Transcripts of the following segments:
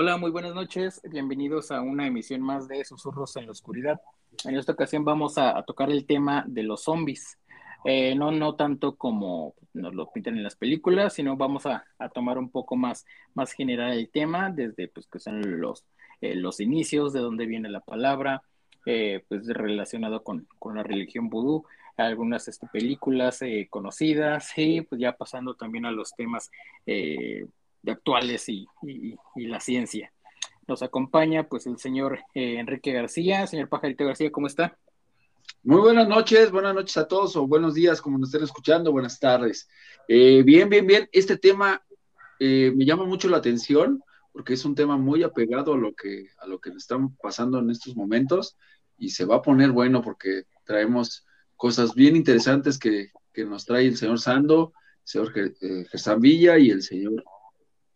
Hola, muy buenas noches. Bienvenidos a una emisión más de Susurros en la Oscuridad. En esta ocasión vamos a, tocar el tema de los zombies. Eh, no, no tanto como nos lo pintan en las películas, sino vamos a, tomar un poco más, más general el tema, desde pues que son los, eh, los inicios, de dónde viene la palabra, eh, pues relacionado con, la religión vudú, algunas este, películas conocidas y pues ya pasando también a los temas actuales y, la ciencia. Nos acompaña pues el señor eh, Enrique García. Señor Pajarito García, ¿cómo está? Muy buenas noches, buenas noches a todos o buenos días como nos estén escuchando, buenas tardes. Eh, bien, bien, bien. Este tema eh, me llama mucho la atención porque es un tema muy apegado a lo que a lo que estamos pasando en estos momentos y se va a poner bueno porque traemos cosas bien interesantes que, nos trae el señor Sando, el señor Gersan Villa y el señor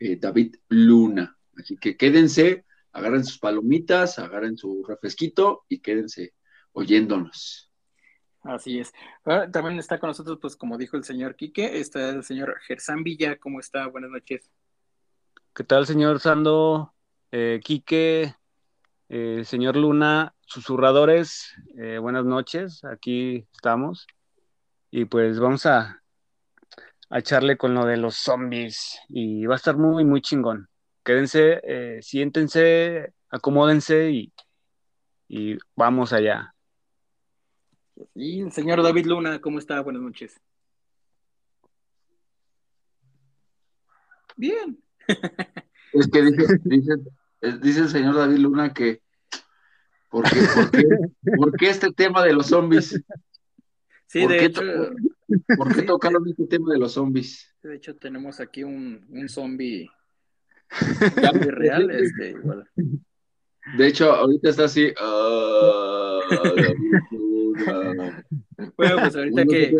eh, David Luna. Así que quédense, agarren sus palomitas, agarren su refresquito y quédense oyéndonos. Así es. Ah, también está con nosotros, pues como dijo el señor Quique, está el señor Gersán Villa. ¿Cómo está? Buenas noches. ¿Qué tal, señor Sando? Eh, Quique, eh, señor Luna, susurradores, eh, buenas noches. Aquí estamos. Y pues vamos a, a echarle con lo de los zombies y va a estar muy, muy chingón. Quédense, eh, siéntense, acomódense y, y vamos allá. Y el señor David Luna, ¿cómo está? Buenas noches. Bien. Es que dice, dice, dice el señor David Luna que ¿por qué, por, qué, ¿por qué este tema de los zombies? Sí, de hecho. ¿Por qué tocaron este tema de los zombies? De hecho, tenemos aquí un, un zombie real, este, igual. De hecho, ahorita está así. Ah, bueno, pues ahorita que,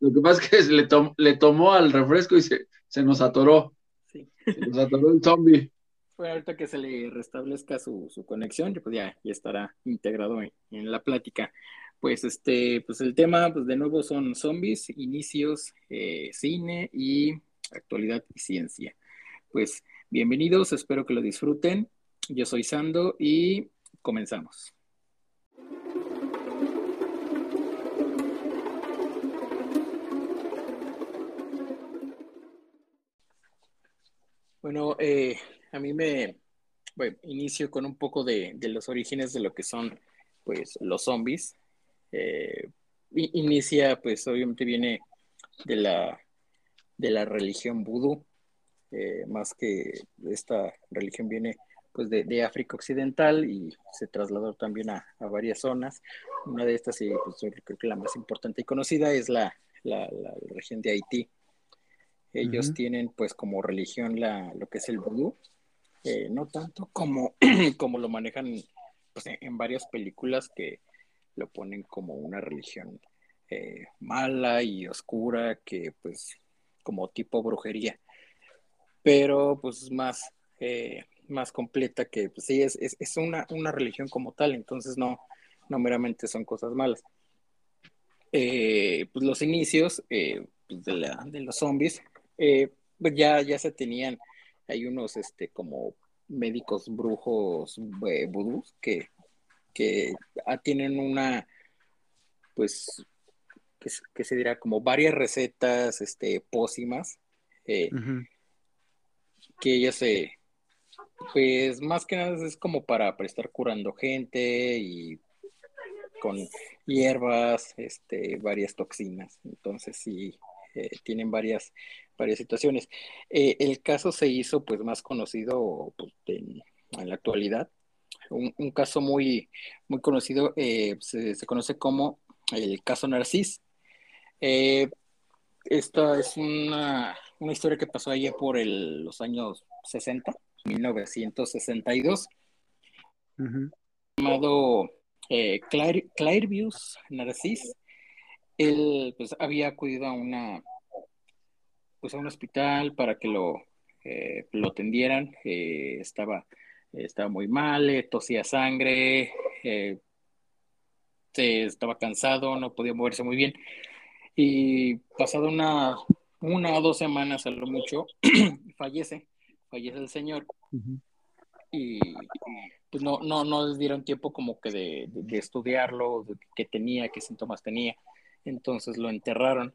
lo que. pasa es que le, le tomó al refresco y se, se nos atoró. Sí. Se nos atoró el zombie. Bueno, ahorita que se le restablezca su, su conexión, pues ya, ya estará integrado en, en la plática pues este, pues el tema, pues de nuevo son zombies, inicios, eh, cine y actualidad y ciencia. Pues bienvenidos, espero que lo disfruten. Yo soy Sando y comenzamos. Bueno, eh, a mí me, bueno, inicio con un poco de, de los orígenes de lo que son, pues, los zombies. Eh, inicia, pues obviamente viene de la, de la religión vudú, eh, más que esta religión viene pues de, África Occidental y se trasladó también a, varias zonas. Una de estas, y pues, creo que la más importante y conocida, es la, la, región de Haití. Ellos tienen pues como religión la, lo que es el vudú, eh, no tanto como, como lo manejan pues, en varias películas que lo ponen como una religión eh, mala y oscura que pues como tipo brujería. Pero pues más eh, más completa que pues sí es, es, una, una, religión como tal entonces no no meramente son cosas malas. Eh, pues los inicios pues, de, la, de, los zombies pues ya ya se tenían hay unos este como médicos brujos vudús que que ah, tienen una, pues, que, se dirá como varias recetas, este, pócimas, eh, que ellas se, pues, más que nada es como para, estar curando gente y con hierbas, este, varias toxinas. Entonces sí, eh, tienen varias, varias situaciones. Eh, el caso se hizo pues más conocido pues, en, la actualidad un, caso muy, muy conocido, eh, se, conoce como el caso Narcis. Eh, esta es una, historia que pasó allá por los años 60, 1962, llamado eh, Clairvius Narcis. Él pues, había acudido a una pues a un hospital para que lo, eh, lo atendieran. Eh, estaba, estaba muy mal, tosía sangre, estaba cansado, no podía moverse muy bien. Y pasado una, una o dos semanas a lo mucho, fallece, fallece el señor. Y pues no, no, no les dieron tiempo como que de, estudiarlo, de qué tenía, qué síntomas tenía. Entonces lo enterraron.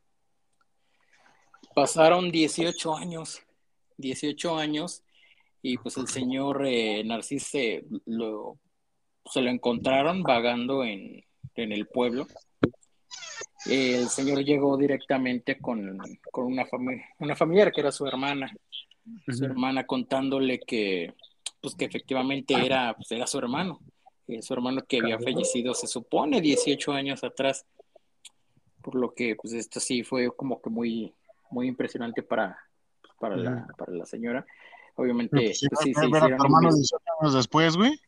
Pasaron 18 años, 18 años, y pues el señor eh, Narciso lo, se lo encontraron vagando en, en el pueblo. El señor llegó directamente con, una, familia, una familiar que era su hermana, su hermana contándole que, pues que efectivamente era, pues era su hermano, eh, su hermano que había fallecido, se supone, 18 años atrás, por lo que pues esto sí fue como que muy, muy impresionante para, pues, para, la, para la señora. Obviamente, pues, pues sí, se hicieron... hermano 18 años después, güey.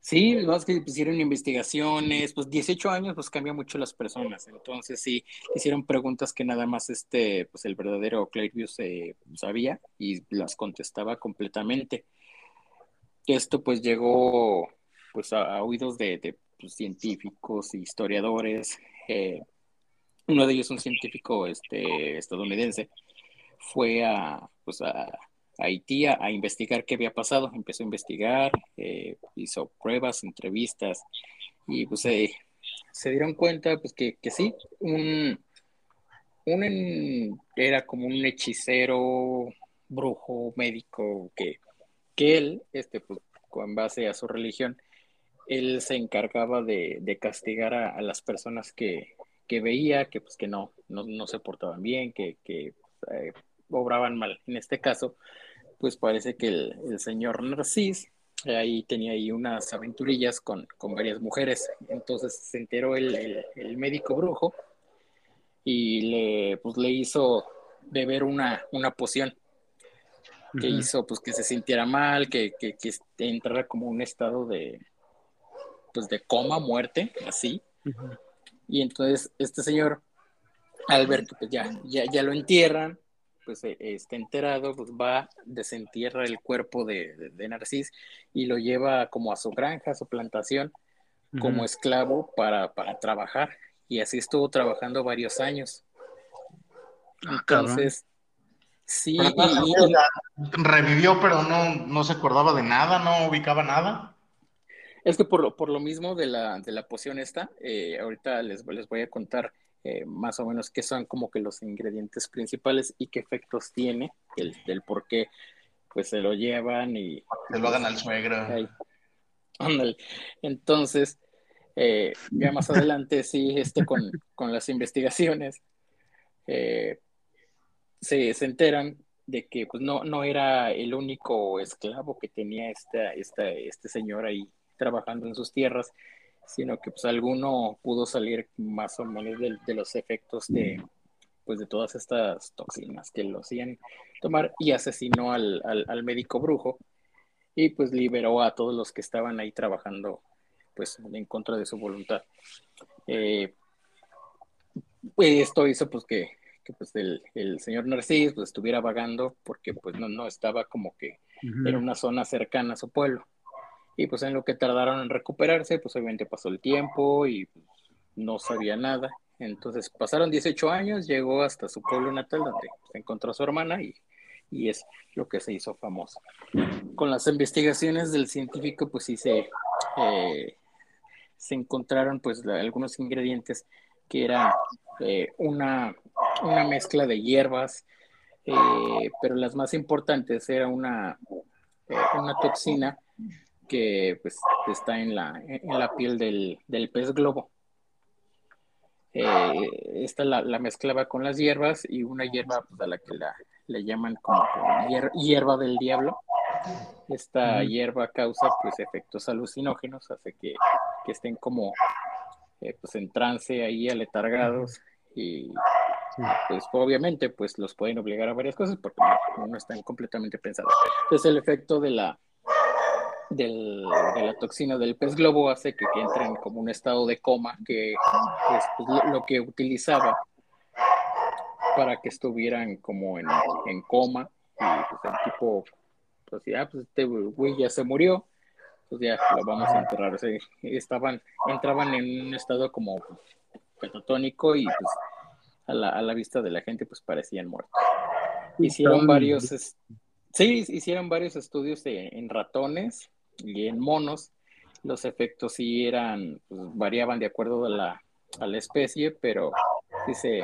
Sí, los que hicieron investigaciones, pues 18 años pues cambia mucho las personas, entonces sí, hicieron preguntas que nada más este, pues el verdadero Clairvius eh, sabía y las contestaba completamente. Esto pues llegó pues a, oídos de, de pues, científicos, historiadores, eh, uno de ellos un científico este, estadounidense, fue a, pues a, Haití a, investigar qué había pasado. Empezó a investigar, eh, hizo pruebas, entrevistas y pues se dieron cuenta pues que, sí, un, un, era como un hechicero, brujo, médico, que, que él, este, pues, con base a su religión, él se encargaba de, castigar a, las personas que, veía que pues que no, no, se portaban bien, que, que eh, obraban mal. En este caso, pues parece que el, señor Narcis ahí tenía ahí unas aventurillas con, varias mujeres. Entonces se enteró el, médico brujo y le, pues, le hizo beber una, una poción que hizo pues que se sintiera mal, que, que, entrara como un estado de pues de coma, muerte, así. Y entonces este señor, al ver que pues, ya, ya, ya lo entierran, pues eh, está enterado, pues va, desentierra el cuerpo de, de, Narcis y lo lleva como a su granja, a su plantación, como esclavo para, trabajar. Y así estuvo trabajando varios años. Ah, Entonces, sí. revivió, pero no, no se acordaba de nada, no ubicaba nada. Es que por lo, por lo mismo de la, de la poción esta, eh, ahorita les, les voy a contar eh, más o menos qué son como que los ingredientes principales y qué efectos tiene, el, del por qué pues se lo llevan y... Se lo hagan al suegro. Entonces, eh, ya más adelante, sí, este, con, con las investigaciones, eh, se, se, enteran de que pues, no, no era el único esclavo que tenía esta, esta, este señor ahí trabajando en sus tierras, sino que pues alguno pudo salir más o menos de, los efectos de pues de todas estas toxinas que lo hacían tomar y asesinó al, médico brujo y pues liberó a todos los que estaban ahí trabajando pues en contra de su voluntad. Eh, esto hizo pues que, pues el, señor Narcis pues estuviera vagando porque pues no, no estaba como que en una zona cercana a su pueblo. Y pues en lo que tardaron en recuperarse, pues obviamente pasó el tiempo y pues, no sabía nada. Entonces pasaron 18 años, llegó hasta su pueblo natal donde se encontró a su hermana y, y es lo que se hizo famoso. Con las investigaciones del científico, pues sí se, eh, se encontraron pues algunos ingredientes que eran eh, una, una, mezcla de hierbas, eh, pero las más importantes era una, una toxina que pues está en la, en la piel del, del pez globo. Eh, esta la, la, mezclaba con las hierbas y una hierba pues, a la que la, le llaman como hierba del diablo. Esta hierba causa pues efectos alucinógenos, hace que, que estén como eh, pues en trance ahí aletargados y pues obviamente pues los pueden obligar a varias cosas porque no, están completamente pensados. Entonces el efecto de la del, de la toxina del pez globo hace que, entren como un estado de coma que es pues, lo que utilizaba para que estuvieran como en, en coma y pues el tipo pues ya pues este güey ya se murió pues ya lo vamos a enterrar. O estaban entraban en un estado como catatónico y pues a la, a la vista de la gente pues parecían muertos. Hicieron varios sí hicieron varios estudios en ratones y en monos los efectos sí eran pues, variaban de acuerdo a la, a la especie pero sí se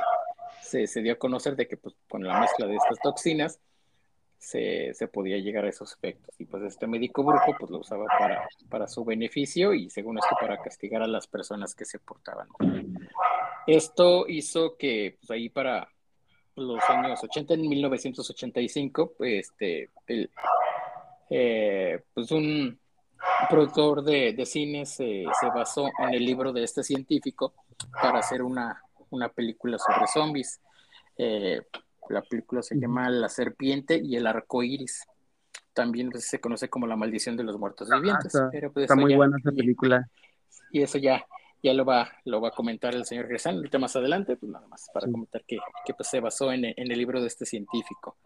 se, dio a conocer de que pues, con la mezcla de estas toxinas se, podía llegar a esos efectos. Y pues este médico brujo pues lo usaba para, para su beneficio y según esto para castigar a las personas que se portaban. Esto hizo que pues ahí para los años 80, en 1985, pues, este, eh, pues un productor de, de cine se, se basó en el libro de este científico para hacer una, una película sobre zombies. Eh, la película se llama La serpiente y el arco iris. También pues, se conoce como La maldición de los muertos vivientes. está, pues, muy buena esa película. Y, eso ya, ya lo va, lo va a comentar el señor Gresan ahorita más adelante, pues nada más para comentar que, que pues, se basó en, en, el libro de este científico.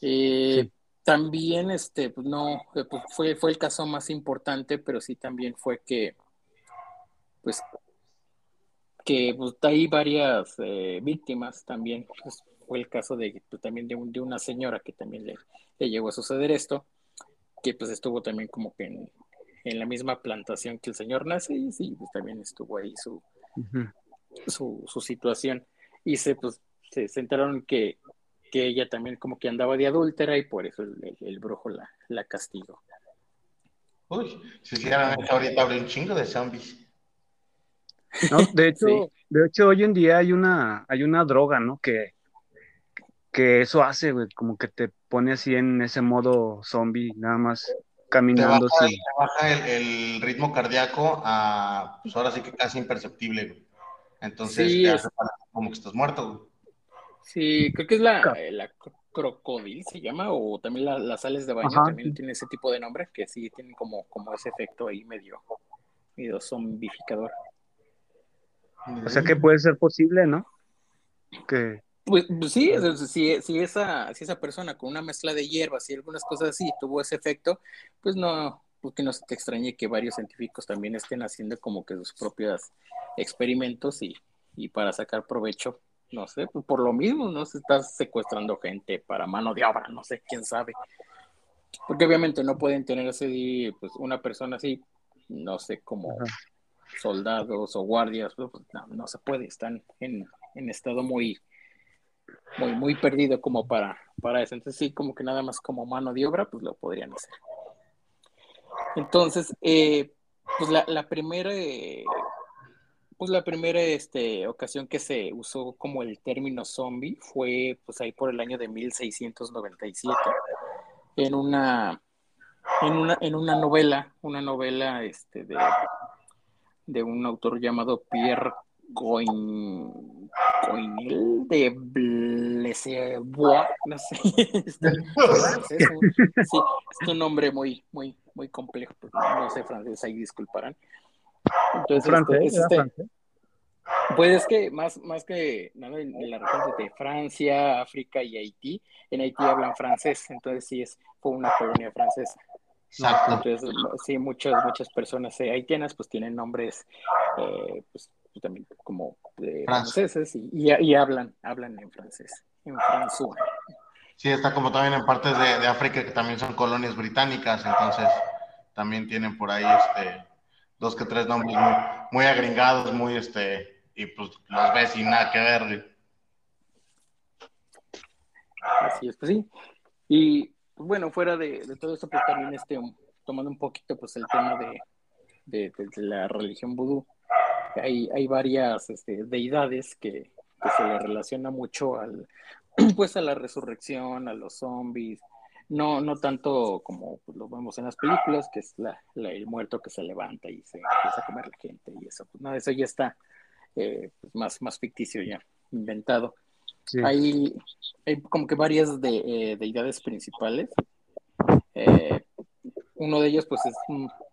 Eh, también, este, pues no, eh, pues, fue, fue el caso más importante, pero sí también fue que, pues que pues, hay varias eh, víctimas también. Pues, fue el caso de pues, también de, de, una señora que también le, le, llegó a suceder esto, que pues estuvo también como que en, en la misma plantación que el señor nace y sí, pues también estuvo ahí su, su, su, situación. Y se, pues, se, enteraron que, que ella también como que andaba de adúltera y por eso el, el, brujo la, la castigó. Uy, si hicieran ahorita habría un chingo de zombies. No, de hecho, de hecho, hoy en día hay una, hay una droga, ¿no? Que, que eso hace, güey, como que te pone así en ese modo zombie, nada más caminando. Te baja, el, ritmo cardíaco a, pues ahora sí que casi imperceptible, güey. Entonces, te hace como que estás muerto, güey. Sí, creo que es la, la crocodil, se llama, o también las sales de baño también tiene ese tipo de nombre, que sí tienen como, como ese efecto ahí medio, medio zombificador. O sea que puede ser posible, ¿no? Que... Pues, pues sí, si, si, esa, si esa persona con una mezcla de hierbas y algunas cosas así tuvo ese efecto, pues no, porque no se te extrañe que varios científicos también estén haciendo como que sus propios experimentos y, y para sacar provecho, no sé, pues por lo mismo, ¿no? Se está secuestrando gente para mano de obra, no sé, quién sabe. Porque obviamente no pueden tener ese, pues una persona así, no sé, como soldados o guardias, pues, no, se puede, están en, estado muy, muy, muy perdido como para, para eso. Entonces sí, como que nada más como mano de obra, pues lo podrían hacer. Entonces, eh, pues la, la primera, pues la primera este, ocasión que se usó como el término zombie fue pues ahí por el año de 1697 en una en una en una novela, una novela este de de un autor llamado Pierre Coin, Coinel de Blesebois, no sé, este, es, un, sí, es un nombre muy, muy, muy complejo, no sé francés, ahí disculparán. Entonces, este, ¿Francés, este, pues es que más, más que nada en, la región de Francia, África y Haití, en Haití hablan francés, entonces sí es, fue una colonia francesa. Entonces, sí, muchas, muchas personas eh, haitianas pues tienen nombres eh, pues, pues, también como franceses y, y, hablan, hablan en francés, en francés. Sí, está como también en partes de, de, África que también son colonias británicas, entonces también tienen por ahí este dos que tres nombres muy, muy agringados, muy este, y pues los ves sin nada que ver. Así es, pues sí. Y bueno, fuera de, todo esto, pues también este, tomando un poquito pues el tema de, la religión vudú, hay, hay varias este, deidades que, se le relaciona mucho al, pues a la resurrección, a los zombies, no, no tanto como pues, lo vemos en las películas, que es la, el muerto que se levanta y se empieza a comer la gente y eso. Pues, no, eso ya está eh, pues, más, más ficticio ya, inventado. Hay, hay, como que varias de, eh, deidades principales. Eh, uno de ellos, pues, es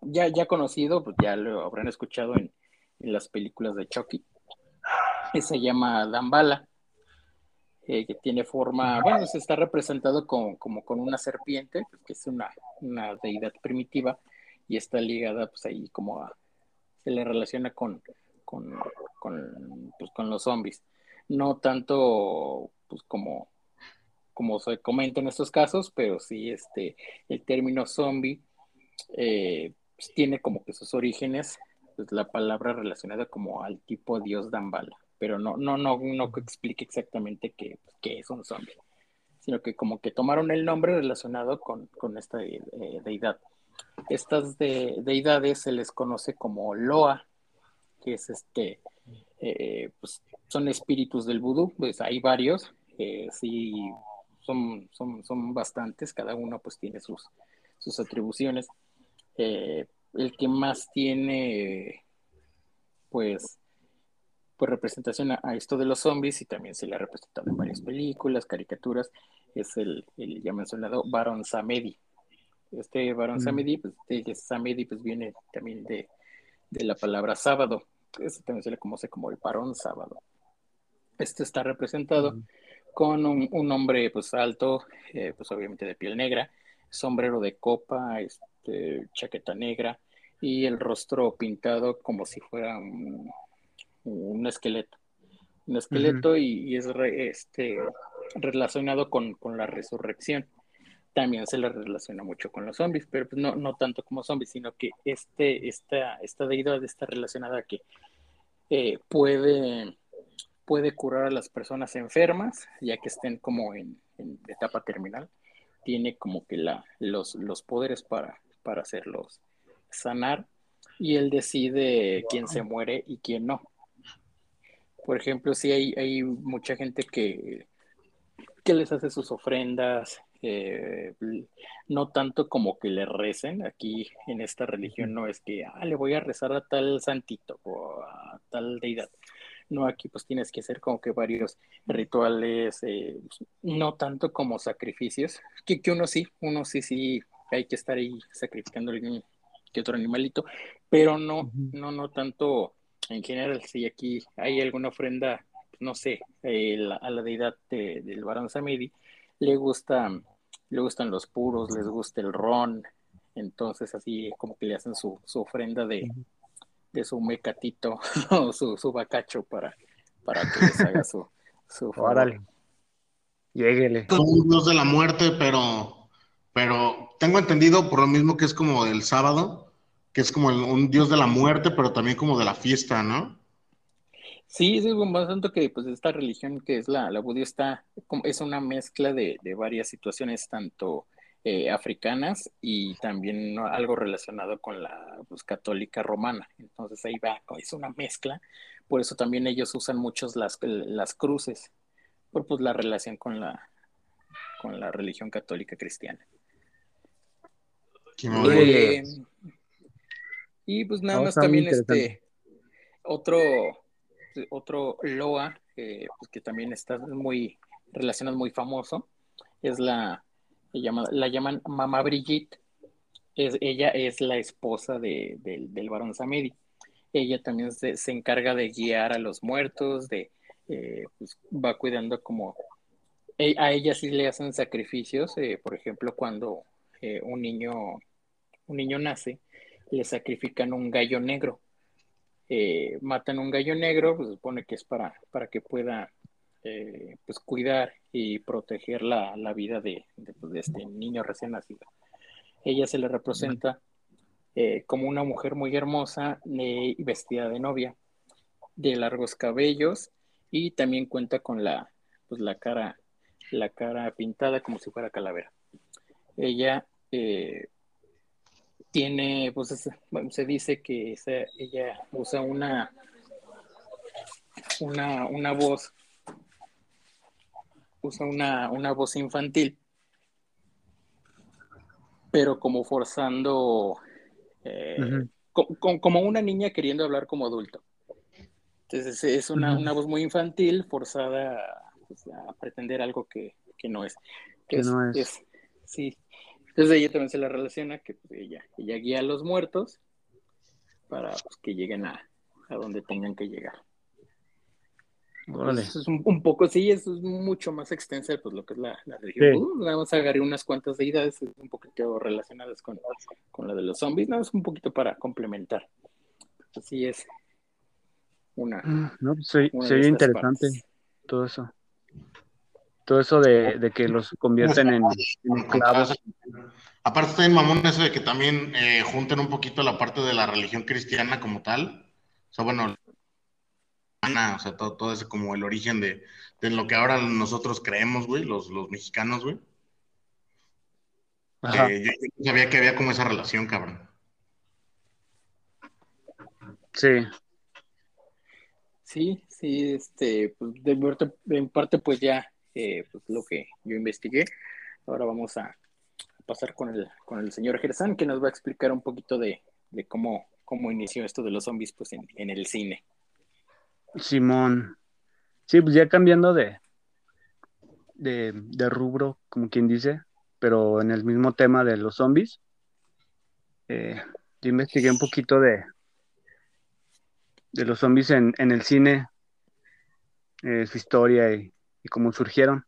ya, ya conocido, pues ya lo habrán escuchado en, en las películas de Chucky. Se llama Dambala. Eh, que tiene forma, bueno, se está representado como con una serpiente, pues, que es una, una, deidad primitiva, y está ligada, pues ahí como a, se le relaciona con, con, con, pues, con los zombies. No tanto, pues como, como se comenta en estos casos, pero sí, este, el término zombie eh, pues, tiene como que sus orígenes, pues la palabra relacionada como al tipo dios Dambala pero no, no, no, no explique exactamente qué, es un zombie, sino que como que tomaron el nombre relacionado con, esta eh, deidad. Estas deidades se les conoce como Loa, que es este, eh, pues son espíritus del vudú, pues hay varios, eh, sí, son, son, son bastantes, cada uno pues tiene sus, sus atribuciones. el que más tiene, pues, pues representación a, esto de los zombies y también se le ha representado en varias películas, caricaturas, es el, ya mencionado Baron Samedi. Este Baron mm. Samedi, pues, de, Samedi, pues viene también de, la palabra sábado, eso también se le conoce como el Barón Sábado. Este está representado mm. con un, hombre pues alto, eh, pues obviamente de piel negra, sombrero de copa, este, chaqueta negra y el rostro pintado como si fuera un, un esqueleto. Un esqueleto y, es este, relacionado con, la resurrección. También se le relaciona mucho con los zombies, pero pues no, no tanto como zombies, sino que este, esta, esta deidad está relacionada a que eh, puede, puede curar a las personas enfermas, ya que estén como en, etapa terminal. Tiene como que la, los, los poderes para, para hacerlos sanar y él decide quién se muere y quién no. Por ejemplo, sí hay, hay mucha gente que, que les hace sus ofrendas, eh, no tanto como que le recen, aquí en esta religión no es que, ah, le voy a rezar a tal santito o a tal deidad. No, aquí pues tienes que hacer como que varios rituales, eh, no tanto como sacrificios, que, que uno sí, uno sí, sí, hay que estar ahí sacrificando algún que otro animalito, pero no, no, no tanto en general, si aquí hay alguna ofrenda, no sé, a la deidad del Barón Samedi, le gusta, le gustan los puros, les gusta el ron, entonces así como que le hacen su, ofrenda de, de su mecatito o su, su bacacho para, para que les haga su, su Órale. Lléguele. Un dios de la muerte, pero, pero tengo entendido por lo mismo que es como el sábado, que es como un dios de la muerte, pero también como de la fiesta, ¿no? Sí, es más tanto que pues esta religión que es la, la budista es una mezcla de, varias situaciones, tanto eh, africanas y también algo relacionado con la pues, católica romana. Entonces ahí va, es una mezcla. Por eso también ellos usan muchos las, las cruces, por pues la relación con la, con la religión católica cristiana. Y pues nada más también este otro, otro Loa, pues, que también está muy relacionado, muy famoso, es la, la llaman Mamá Brigitte. Es, ella es la esposa de, del varón Samedi. Ella también se, encarga de guiar a los muertos, de eh, pues, va cuidando como e, a ella sí le hacen sacrificios, eh, por ejemplo, cuando eh, un niño un niño nace, le sacrifican un gallo negro. Eh, matan un gallo negro, pues supone que es para, para que pueda eh, pues cuidar y proteger la, vida pues, de, este niño recién nacido. Ella se le representa eh, como una mujer muy hermosa y vestida de novia, de largos cabellos y también cuenta con la, pues, la cara, la cara pintada como si fuera calavera. Ella tiene, pues se dice que ella usa una, una, una voz, usa una, una voz infantil pero como forzando, eh, como una niña queriendo hablar como adulto. Entonces es una, una voz muy infantil forzada pues, a pretender algo que, que no es. Que, no es. Sí. Entonces ella también se la relaciona que pues, ella, ella guía a los muertos para pues, que lleguen a, a donde tengan que llegar. Pues, es un, poco, sí, es mucho más extensa pues lo que es la, la religión. Uh, nada más agarré unas cuantas deidades un poquito relacionadas con, con la de los zombies, nada más un poquito para complementar. Así es. Una. Mm, no, pues, sería interesante todo eso. Todo eso de, de que los convierten en. Aparte está en mamón eso de que también eh, junten un poquito la parte de la religión cristiana como tal. O sea, bueno, o sea, todo, todo ese como el origen de, de lo que ahora nosotros creemos, güey, los, los mexicanos, güey. Eh, yo, sabía que había como esa relación, cabrón. Sí. Sí, sí, este, pues de, en parte pues ya, eh, pues lo que yo investigué. Ahora vamos a pasar con el, con el señor Gersan, que nos va a explicar un poquito de, de cómo, cómo inició esto de los zombies pues en, en el cine. Simón. Sí, pues ya cambiando de, de, rubro, como quien dice, pero en el mismo tema de los zombies. Eh, yo investigué un poquito de, de los zombies en, el cine, eh, su historia y, y, cómo surgieron.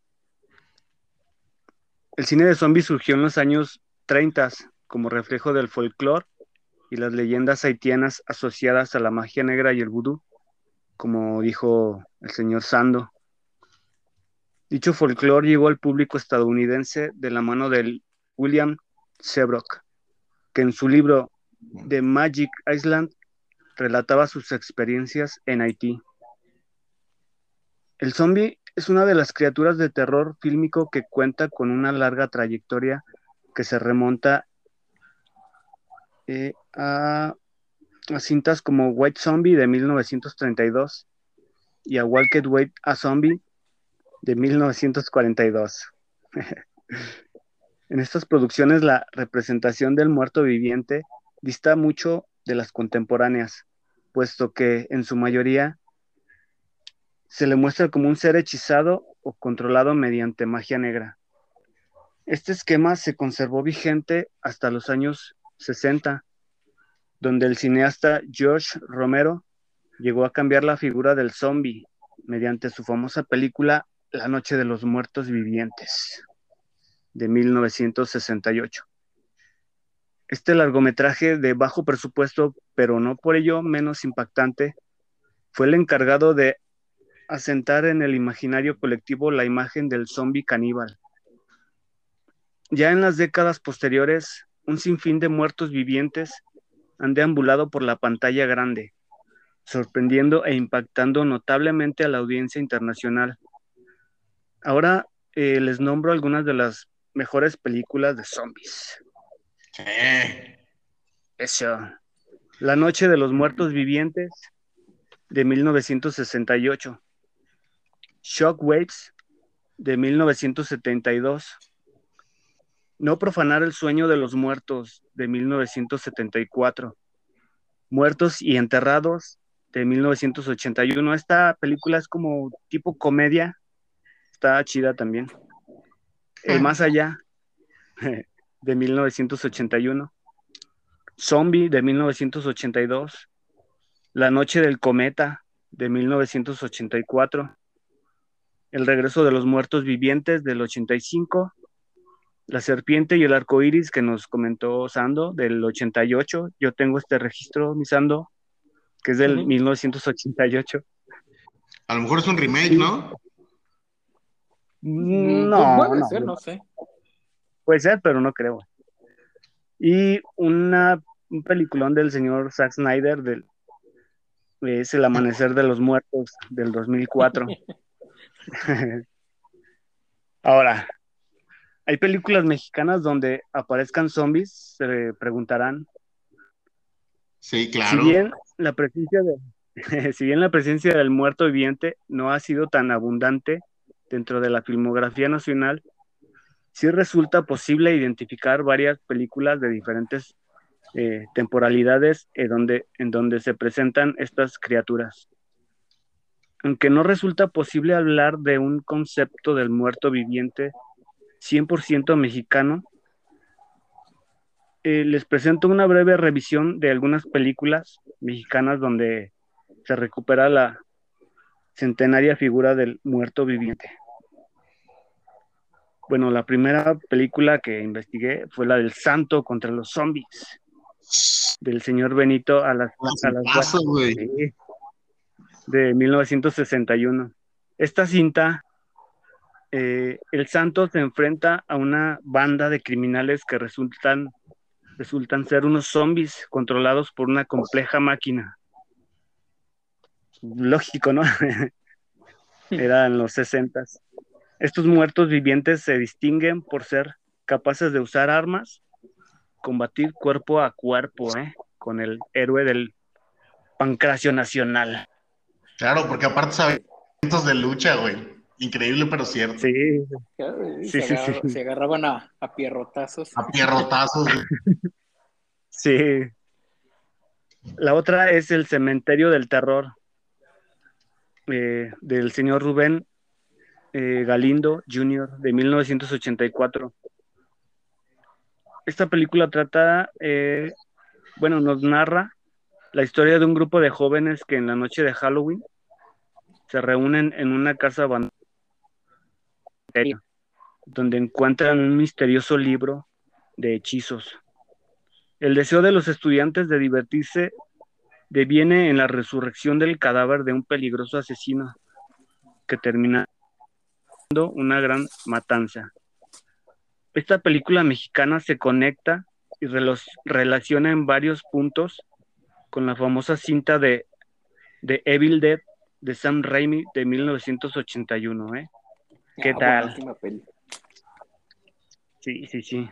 El cine de zombies surgió en los años 30 como reflejo del folclore y las leyendas haitianas asociadas a la magia negra y el vudú como dijo el señor Sando. Dicho folclore llegó al público estadounidense de la mano del William Seabrook, que en su libro The Magic Island relataba sus experiencias en Haití. El zombie es una de las criaturas de terror fílmico que cuenta con una larga trayectoria que se remonta eh, a a cintas como White Zombie de 1932 y a Walked White a Zombie de 1942. en estas producciones la representación del muerto viviente dista mucho de las contemporáneas, puesto que en su mayoría se le muestra como un ser hechizado o controlado mediante magia negra. Este esquema se conservó vigente hasta los años 60 donde el cineasta George Romero llegó a cambiar la figura del zombie mediante su famosa película La Noche de los Muertos Vivientes de 1968. Este largometraje de bajo presupuesto, pero no por ello menos impactante, fue el encargado de asentar en el imaginario colectivo la imagen del zombie caníbal. Ya en las décadas posteriores, un sinfín de muertos vivientes han deambulado por la pantalla grande, sorprendiendo e impactando notablemente a la audiencia internacional. Ahora eh, les nombro algunas de las mejores películas de zombies. Eso. La Noche de los Muertos Vivientes de 1968. Shockwaves de 1972. No profanar el sueño de los muertos de 1974. Muertos y enterrados de 1981. Esta película es como tipo comedia. Está chida también. El más allá de 1981. Zombie de 1982. La noche del cometa de 1984. El regreso de los muertos vivientes del 85 la serpiente y el arco iris que nos comentó Sando del 88. Yo tengo este registro, mi Sando, que es del 1988. A lo mejor es un remake, ¿no? Mm, no, puede no, ser, no sé. Puede ser, pero no creo. Y una, un peliculón del señor Zack Snyder del es El Amanecer de los Muertos del 2004. Ahora, hay películas mexicanas donde aparezcan zombies, se preguntarán. Sí, claro. Si bien la presencia de, si bien la presencia del muerto viviente no ha sido tan abundante dentro de la filmografía nacional, sí resulta posible identificar varias películas de diferentes eh, temporalidades en donde, en donde se presentan estas criaturas. Aunque no resulta posible hablar de un concepto del muerto viviente 100% mexicano, eh, les presento una breve revisión de algunas películas mexicanas donde se recupera la centenaria figura del muerto viviente. Bueno, la primera película que investigué fue la del Santo contra los zombies, del señor Benito a las, a las de 1961. Esta cinta, eh, el Santo se enfrenta a una banda de criminales que resultan resultan ser unos zombies controlados por una compleja máquina. Lógico, ¿no? Eran los sesentas. Estos muertos vivientes se distinguen por ser capaces de usar armas, combatir cuerpo a cuerpo, ¿eh? Con el héroe del pancracio nacional. Claro, porque aparte saben de lucha, güey. Increíble, pero cierto. Sí. Sí, se, sí, se, agarraban a, a, pierrotazos. A pierrotazos. sí. La otra es el Cementerio del Terror eh, del señor Rubén eh, Galindo Jr. de 1984. Esta película trata, eh, bueno, nos narra la historia de un grupo de jóvenes que en la noche de Halloween se reúnen en una casa abandonada donde encuentran un misterioso libro de hechizos. El deseo de los estudiantes de divertirse deviene en la resurrección del cadáver de un peligroso asesino que termina una gran matanza. Esta película mexicana se conecta y relaciona en varios puntos con la famosa cinta de, de Evil Dead de Sam Raimi de 1981. ¿eh? ¿Qué ah, tal? Sí, sí, sí.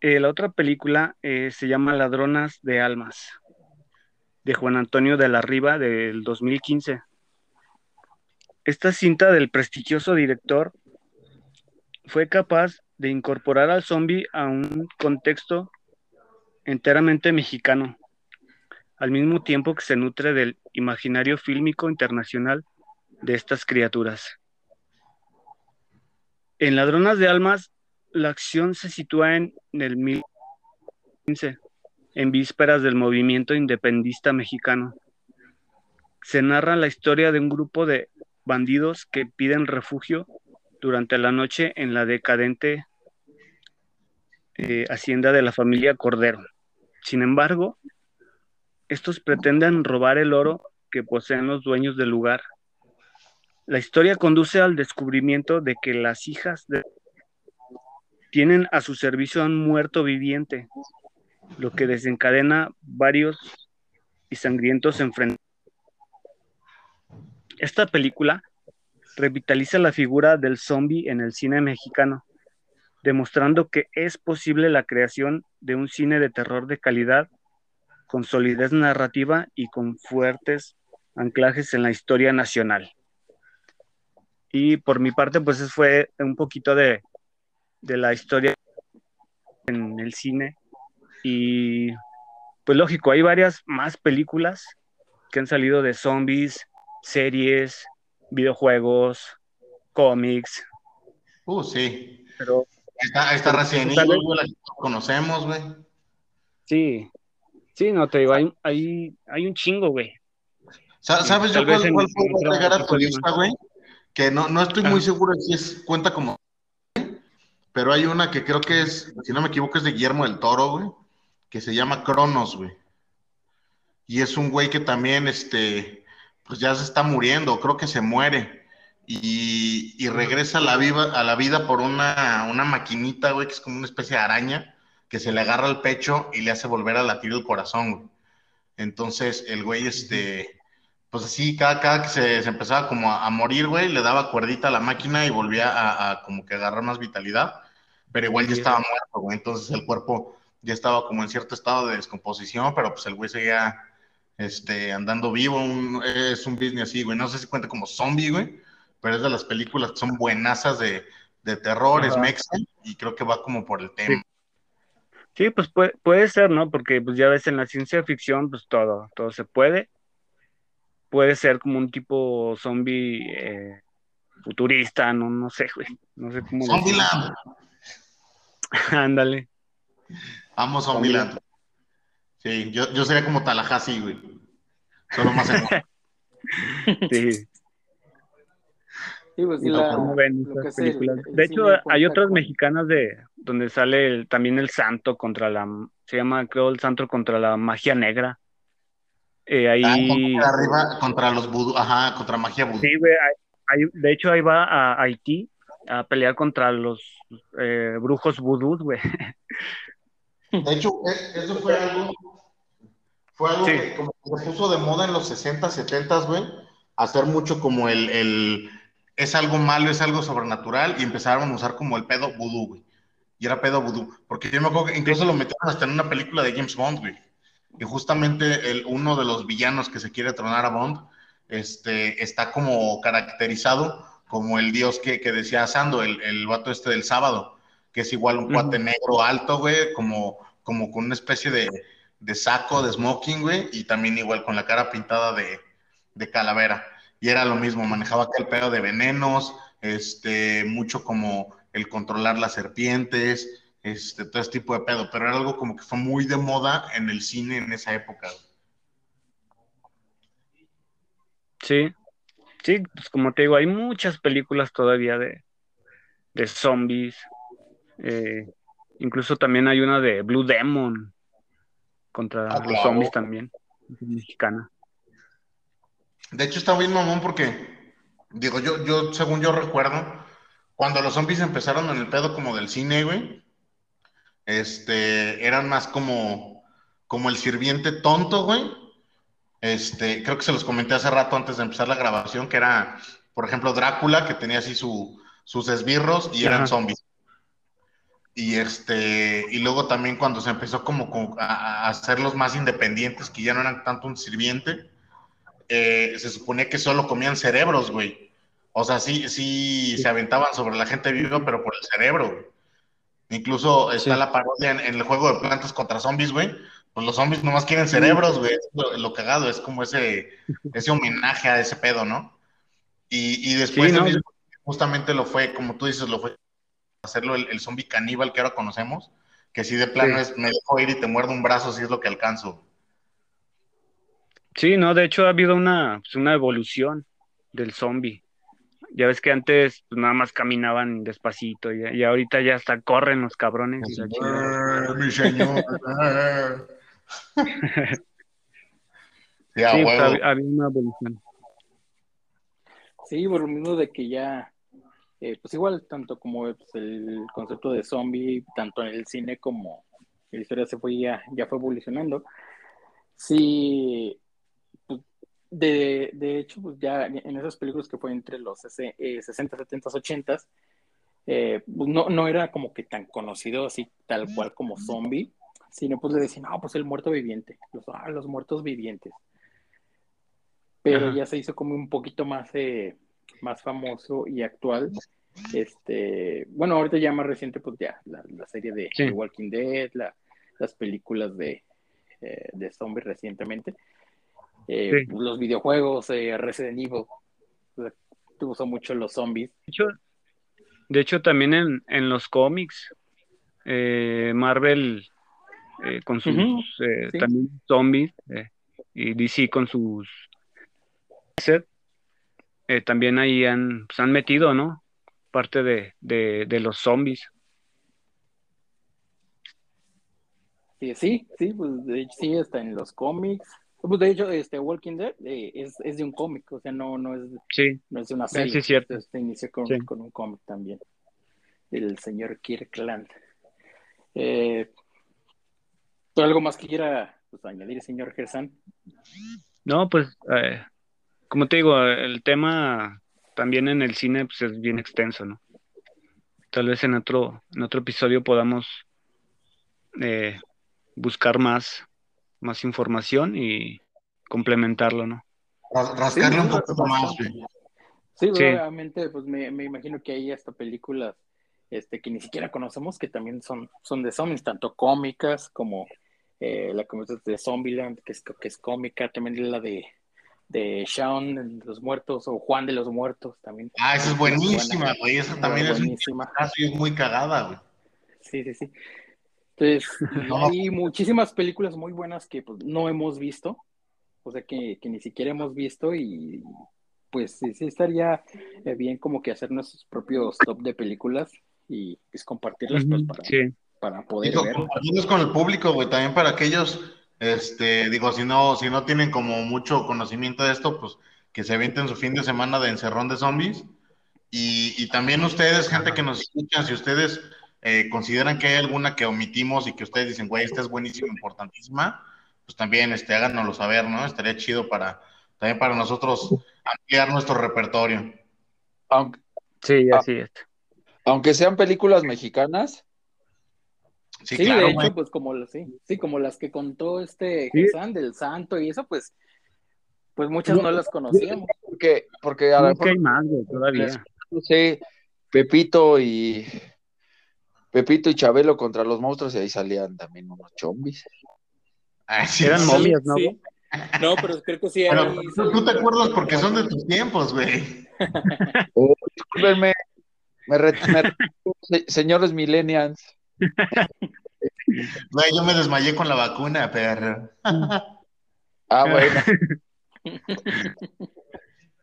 Eh, la otra película eh, se llama Ladronas de Almas, de Juan Antonio de la Riva del 2015. Esta cinta del prestigioso director fue capaz de incorporar al zombie a un contexto enteramente mexicano, al mismo tiempo que se nutre del imaginario fílmico internacional de estas criaturas. En Ladronas de Almas, la acción se sitúa en, el 2015, en vísperas del movimiento independista mexicano. Se narra la historia de un grupo de bandidos que piden refugio durante la noche en la decadente eh, hacienda de la familia Cordero. Sin embargo, estos pretenden robar el oro que poseen los dueños del lugar la historia conduce al descubrimiento de que las hijas tienen a su servicio a un muerto viviente, lo que desencadena varios y sangrientos enfrentamientos. Esta película revitaliza la figura del zombie en el cine mexicano, demostrando que es posible la creación de un cine de terror de calidad, con solidez narrativa y con fuertes anclajes en la historia nacional. Y por mi parte, pues fue un poquito de, la historia en el cine. Y pues lógico, hay varias más películas que han salido de zombies, series, videojuegos, cómics. Uh, sí. Pero esta, esta recién la conocemos, güey. Sí, sí, no te digo, hay, hay, hay un chingo, güey. ¿Sabes yo cuál, cuál puedo agregar a tu lista, güey? que no, no estoy muy seguro si es cuenta como pero hay una que creo que es, si no me equivoco, es de Guillermo del Toro, güey, que se llama Cronos, güey. Y es un güey que también, este, pues ya se está muriendo, creo que se muere. Y, y regresa a la, vida, a la vida por una, una maquinita, güey, que es como una especie de araña, que se le agarra al pecho y le hace volver a latir el corazón, güey. Entonces, el güey, este, pues así, cada, cada que se, empezaba como a, morir, güey, le daba cuerdita a la máquina y volvía a, como que agarrar más vitalidad, pero igual ya estaba muerto, güey, entonces el cuerpo ya estaba como en cierto estado de descomposición, pero pues el güey seguía este, andando vivo, es un business así, güey, no sé si cuenta como zombie, güey, pero es de las películas que son buenazas de, de terror, es mexa, y creo que va como por el tema. Sí, pues puede, puede, ser, ¿no? Porque pues ya ves en la ciencia ficción, pues todo, todo se puede. Puede ser como un tipo zombie eh, futurista, no, no sé, güey. No sé cómo. Zombieland. Ándale. Amo Zombieland. Sí, yo, yo sería como Tallahassee, güey. Solo más en... sí. Sí, pues, sí, No, la- ¿cómo ven lo esas que es el- películas? el de hecho, hay otras con- mexicanas de donde sale el- también el santo contra la, se llama creo el santo contra la magia negra. Eh, ahí, Ah, contra arriba, contra los vudú, ajá, contra magia vudú. sí, güey, ahí- ahí- de hecho ahí va a Haití a pelear contra los eh, brujos vudús, güey. De hecho, e- eso fue algo, fue algo Sí. que como que se puso de moda en los 60, 70, güey, hacer mucho como el, el, es algo malo, es algo sobrenatural, y empezaron a usar como el pedo vudú, güey. Y era pedo vudú, porque yo me acuerdo que incluso lo metieron hasta en una película de James Bond, güey. Y justamente el, uno de los villanos que se quiere tronar a Bond, este, está como caracterizado como el dios que, que decía Sando, el, el vato este del sábado, que es igual un cuate negro alto, güey, como, como con una especie de, de saco, de smoking, güey, y también igual con la cara pintada de, de calavera. Y era lo mismo, manejaba aquel pedo de venenos, este, mucho como el controlar las serpientes, este, todo ese tipo de pedo, pero era algo como que fue muy de moda en el cine en esa época. Sí, sí, pues como te digo, hay muchas películas todavía de, de zombies. eh, incluso también hay una de Blue Demon contra Ah, los zombies también, mexicana. De hecho, está bien mamón porque, digo, yo, yo, según yo recuerdo, cuando los zombies empezaron en el pedo como del cine, güey, este, eran más como, como el sirviente tonto, güey. Este, creo que se los comenté hace rato antes de empezar la grabación, que era, por ejemplo, Drácula, que tenía así su, sus esbirros y eran Ajá. zombies. Y este, y luego también cuando se empezó como, como a, a hacerlos más independientes, que ya no eran tanto un sirviente, eh, se suponía que solo comían cerebros, güey. O sea, sí, sí se aventaban sobre la gente viva, pero por el cerebro, güey. Incluso está Sí. la parodia en, en el juego de plantas contra zombies, güey. Pues los zombies nomás quieren cerebros, güey. Lo, lo cagado, es como ese, ese homenaje a ese pedo, ¿no? Y, y después Sí, el ¿no? mismo, justamente lo fue, como tú dices, lo fue hacerlo el, el zombie caníbal que ahora conocemos, que si de plano Sí. es me dejo ir y te muerdo un brazo si es lo que alcanzo. Sí, no, de hecho ha habido una, pues, una evolución del zombie. Ya ves que antes pues, nada más caminaban despacito y, y ahorita ya hasta corren los cabrones. y la chingada. Eh, mi señor. Sí, Sí, pues, huevo. ha, ha habido una evolución. Sí, por lo mismo de que ya, eh, pues igual, tanto como pues, el concepto de zombie, tanto en el cine como en la historia se fue ya, ya fue evolucionando. Sí, de, de hecho, pues ya en esas películas que fue entre los sese- eh, 60, 70, 80, eh, pues no, no era como que tan conocido así tal cual como zombie, sino pues le decían, no, pues el muerto viviente, los, ah, los muertos vivientes. Pero Ajá. ya se hizo como un poquito más, eh, más famoso y actual. Este, bueno, ahorita ya más reciente, pues ya la, la serie de Sí. The Walking Dead, la- las películas de, eh, de zombies recientemente, eh, Sí. los videojuegos, eh, Resident Evil, sea, usó mucho los zombies. De hecho, de hecho también en, en los cómics, eh, Marvel eh, con sus sí. también zombies y DC con sus también ahí han, pues, han metido, ¿no? Parte de, de, de los zombies. Sí, sí, sí, pues de hecho sí, está en los cómics. Pues de hecho, este Walking Dead eh, es, es de un cómic, o sea, no, no es Sí, no es de una serie. sí, es cierto. Este inició con, Sí. con un cómic también, del señor Kirkland. Eh, ¿pero algo más que quiera pues, añadir, señor Gersan? no, pues eh, como te digo, el tema también en el cine pues, es bien extenso, ¿no? Tal vez en otro, en otro episodio podamos eh, buscar más, más información y complementarlo, ¿no? Ras- Rascarle Sí, un poquito más, güey. Sí, Sí. obviamente, pues me, me imagino que hay hasta películas este, que ni siquiera conocemos, que también son, son de zombies, tanto cómicas como eh, la de Zombieland, que es, que es cómica, también la de, de Shaun de los Muertos o Juan de los Muertos también. Ah, esa es buenísima, güey, esa también es, buenísima. es muy cagada, güey. Sí, sí, sí. Entonces, hay muchísimas películas muy buenas que pues, no hemos visto, o sea, que, que ni siquiera hemos visto y pues sí, sí estaría eh, bien como que hacer nuestros propios top de películas y pues compartirlas pues para, para poder ver. Compartirlos con el público, güey, también para aquellos, este, digo, si no, si no tienen como mucho conocimiento de esto, pues que se avienten su fin de semana de encerrón de zombies. Y, y también ustedes, gente que nos escuchan, si ustedes eh, consideran que hay alguna que omitimos y que ustedes dicen, güey, esta es buenísima, importantísima, pues también este, háganoslo saber, ¿no? Estaría chido para, también para nosotros ampliar nuestro repertorio. Aunque, sí, así es. Aunque sean películas mexicanas. Sí, de hecho, pues como, sí, como las que contó este Jesán del Santo y eso, pues, pues muchas no, las conocíamos. Porque, porque a hay más, todavía. No sé, Pepito y Pepito y Chabelo contra los monstruos y ahí salían también unos chombis. Ah, Eran momias, ¿no? No, pero creo que sí. tú, te acuerdas porque son de tus tiempos, güey. Oh, discúlpenme. Me, señores millennials. Güey, yo me desmayé con la vacuna, perro. Ah, bueno.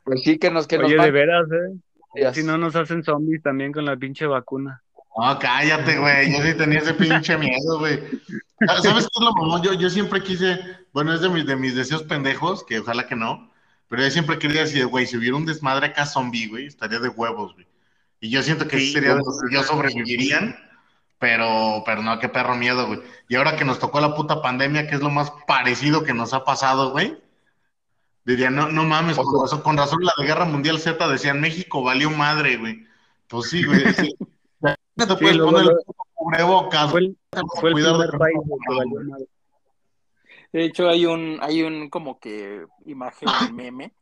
Pues sí que nos que Oye, de veras, ¿eh? Si no nos hacen zombies también con la pinche vacuna. No, cállate, güey. Yo sí tenía ese pinche miedo, güey. Ah, ¿Sabes qué es lo mamón? Yo, yo siempre quise, bueno, es de mis, de mis deseos pendejos, que ojalá que no, pero yo siempre quería decir, güey, si hubiera un desmadre acá zombie, güey, estaría de huevos, güey. Y yo siento que sí, sería de los que yo sobrevivirían, pero, pero no, qué perro miedo, güey. Y ahora que nos tocó la puta pandemia, que es lo más parecido que nos ha pasado, güey, diría, no, no mames, con razón, con razón la de Guerra Mundial Z decían, México valió madre, güey. Pues sí, güey. Sí. Te puedes poner el cubrebocas. Fue el, fue el primer país que De hecho, hay un, hay un como que imagen meme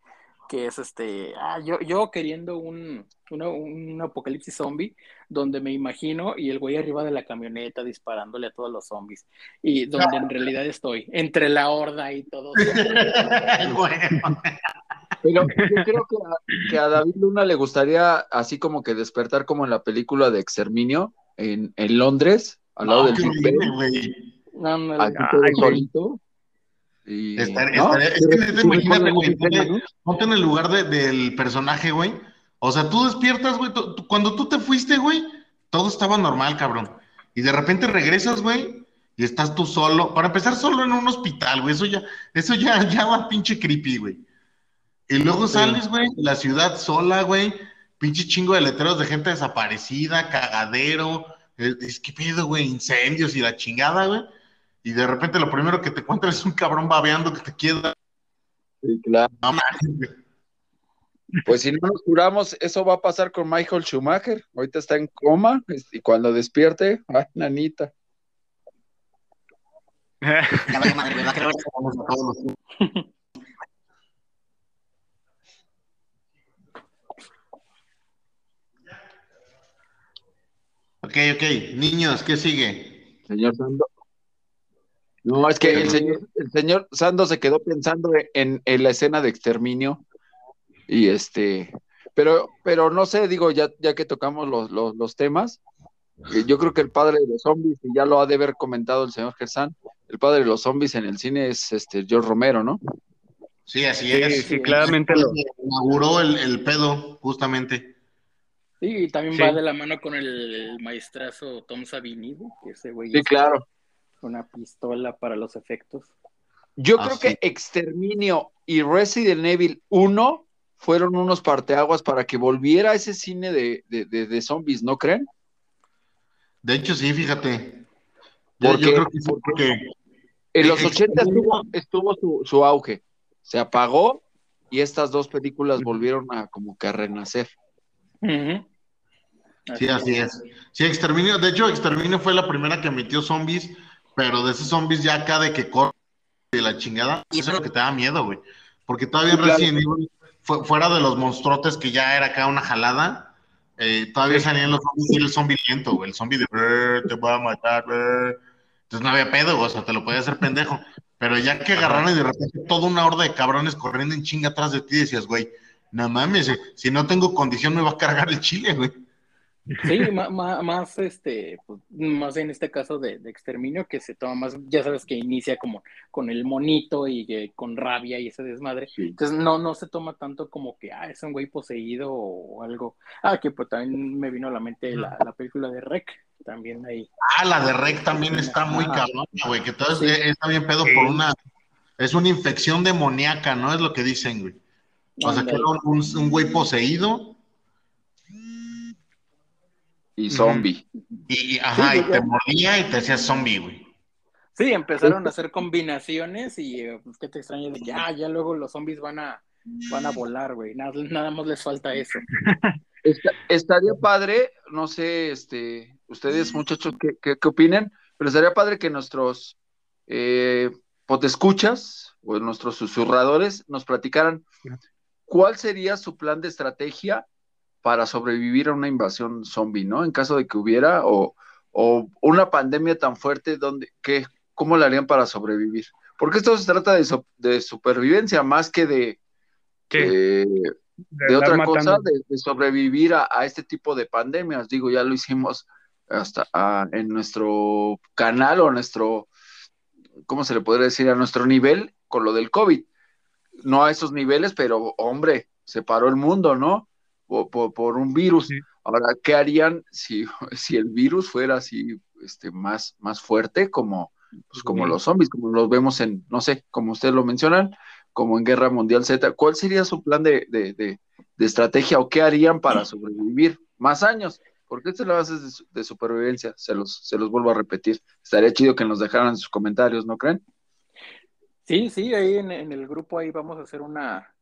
que es este, ah, yo, yo queriendo un, un apocalipsis zombie donde me imagino y el güey arriba de la camioneta disparándole a todos los zombies y donde en realidad estoy entre la horda y todo. Pero yo creo que a, David Luna le gustaría así como que despertar como en la película de Exterminio en, en Londres, al lado del Big No, no, solito. Y... Estaría, ¿no? estaría, es que imagínate, güey, ponte en el lugar de, del personaje, güey. O sea, tú despiertas, güey, cuando tú te fuiste, güey, todo estaba normal, cabrón. Y de repente regresas, güey, y estás tú solo. Para empezar, solo en un hospital, güey. Eso ya, eso ya, ya va pinche creepy, güey. Y luego sales, güey, la ciudad sola, güey, pinche chingo de letreros de gente desaparecida, cagadero, es que pedo, güey, incendios y la chingada, güey. Y de repente lo primero que te encuentras es un cabrón babeando que te queda. Sí, claro. pues si no nos curamos, eso va a pasar con Michael Schumacher. Ahorita está en coma y cuando despierte, ay, nanita. Ok, ok. Niños, ¿qué sigue? Señor Sando. No, es que el señor, el señor Sando se quedó pensando en, la escena de exterminio. Y este, pero, pero no sé, digo, ya, ya que tocamos los, los, temas, eh, yo creo que el padre de los zombies, y ya lo ha de haber comentado el señor Gersan, el padre de los zombies en el cine es este George Romero, ¿no? Sí, así es. Sí, claramente lo inauguró el, el pedo, justamente. Sí, y también va de la mano con el, maestrazo Tom Savini, que ese güey. Sí, claro. Una pistola para los efectos. Yo creo que Exterminio y Resident Evil 1 fueron unos parteaguas para que volviera ese cine de, zombies, ¿no creen? De hecho, sí, fíjate. Porque, creo que porque en los 80 estuvo, su, su, auge. Se apagó y estas dos películas volvieron a como que a renacer. Sí, así es. Sí, Exterminio, de hecho, Exterminio fue la primera que emitió zombies, pero de esos zombies ya acá de que corre de la chingada, eso es lo que te da miedo, güey. Porque todavía recién fuera de los monstruotes que ya era acá una jalada, eh, todavía salían los zombies y el zombie lento, güey. El zombie de te voy a matar, entonces no había pedo, o sea, te lo podía hacer pendejo. Pero ya que agarraron y de repente toda una horda de cabrones corriendo en chinga atrás de ti, decías, güey, no mames, si no tengo condición me va a cargar el chile, güey. Sí, más, este, pues, más en este caso de, exterminio que se toma más, ya sabes que inicia como con el monito y con rabia y ese desmadre. Entonces no, no se toma tanto como que, ah, es un güey poseído o algo. Ah, que pues también me vino a la mente la, película de Rec, también ahí. Ah, la de Rec también está muy cabrón, güey, que todo está bien pedo por una, es una infección demoníaca, ¿no? Es lo que dicen, güey. O sea, que era un, un güey poseído y zombie. Y, ajá, y te moría y te hacías zombie, güey. Sí, empezaron a hacer combinaciones y eh, pues, qué te extraña de ya, ya luego los zombies van a, van a volar, güey. Nada, nada más les falta eso. estaría padre, no sé, este, ustedes muchachos, ¿qué, qué, opinen? Pero estaría padre que nuestros eh, potescuchas o nuestros susurradores nos platicaran cuál sería su plan de estrategia para sobrevivir a una invasión zombie, ¿no? En caso de que hubiera, o, una pandemia tan fuerte, donde, ¿qué, ¿cómo le harían para sobrevivir? Porque esto se trata de, supervivencia más que de, de, otra cosa, de, sobrevivir a, este tipo de pandemias. Digo, ya lo hicimos hasta en nuestro canal o nuestro, ¿cómo se le podría decir? A nuestro nivel con lo del COVID. No a esos niveles, pero hombre, se paró el mundo, ¿no? Por, un virus. Ahora, ¿qué harían si, si el virus fuera así este, más, más fuerte como, pues, como los zombies, como los vemos en, no sé, como ustedes lo mencionan, como en Guerra Mundial Z? ¿Cuál sería su plan de, de, estrategia o qué harían para sobrevivir más años? Porque esta es la base de, supervivencia, se los, se los vuelvo a repetir. Estaría chido que nos dejaran sus comentarios, ¿no creen? Sí, sí, ahí en, en el grupo ahí vamos a hacer una,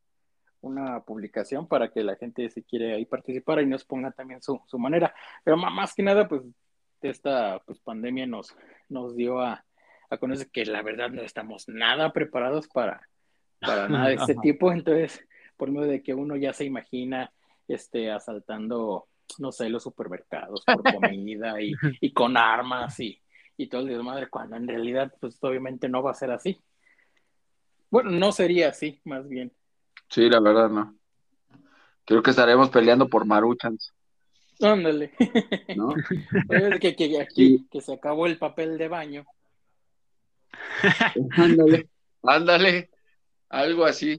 una publicación para que la gente si quiere ahí participar y nos ponga también su, su manera. Pero más que nada, pues esta pues, pandemia nos, nos dio a, a conocer que la verdad no estamos nada preparados para, para nada de este tipo. Entonces, por medio de que uno ya se imagina este, asaltando, no sé, los supermercados por comida y, y con armas y, y todo el desmadre, cuando en realidad, pues obviamente no va a ser así. Bueno, no sería así, más bien. Sí, la verdad, no. Creo que estaremos peleando por Maruchans. Ándale. ¿No? que, que, aquí, que se acabó el papel de baño. Ándale, ándale, algo así.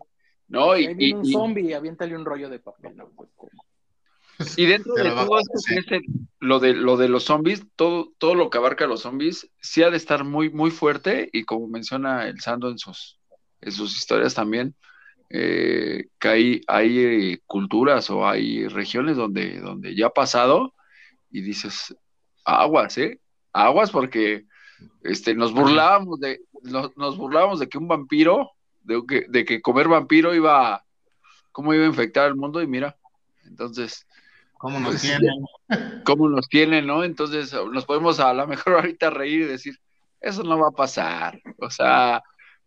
No, y, viene un zombie, aviéntale un rollo de papel. ¿no? Pues, y dentro de todo esto, lo de lo de los zombies, todo, todo lo que abarca a los zombies, sí ha de estar muy, muy fuerte, y como menciona el Sando en sus, en sus historias también, eh, que hay, hay eh, culturas o hay regiones donde, donde ya ha pasado y dices, aguas, ¿eh? Aguas porque este, nos burlábamos de, nos, burlábamos de que un vampiro, de que, de que comer vampiro iba, cómo iba a infectar al mundo y mira, entonces... ¿Cómo nos pues, tienen? ¿Cómo nos tienen, no? Entonces nos podemos a lo mejor ahorita reír y decir, eso no va a pasar. O sea,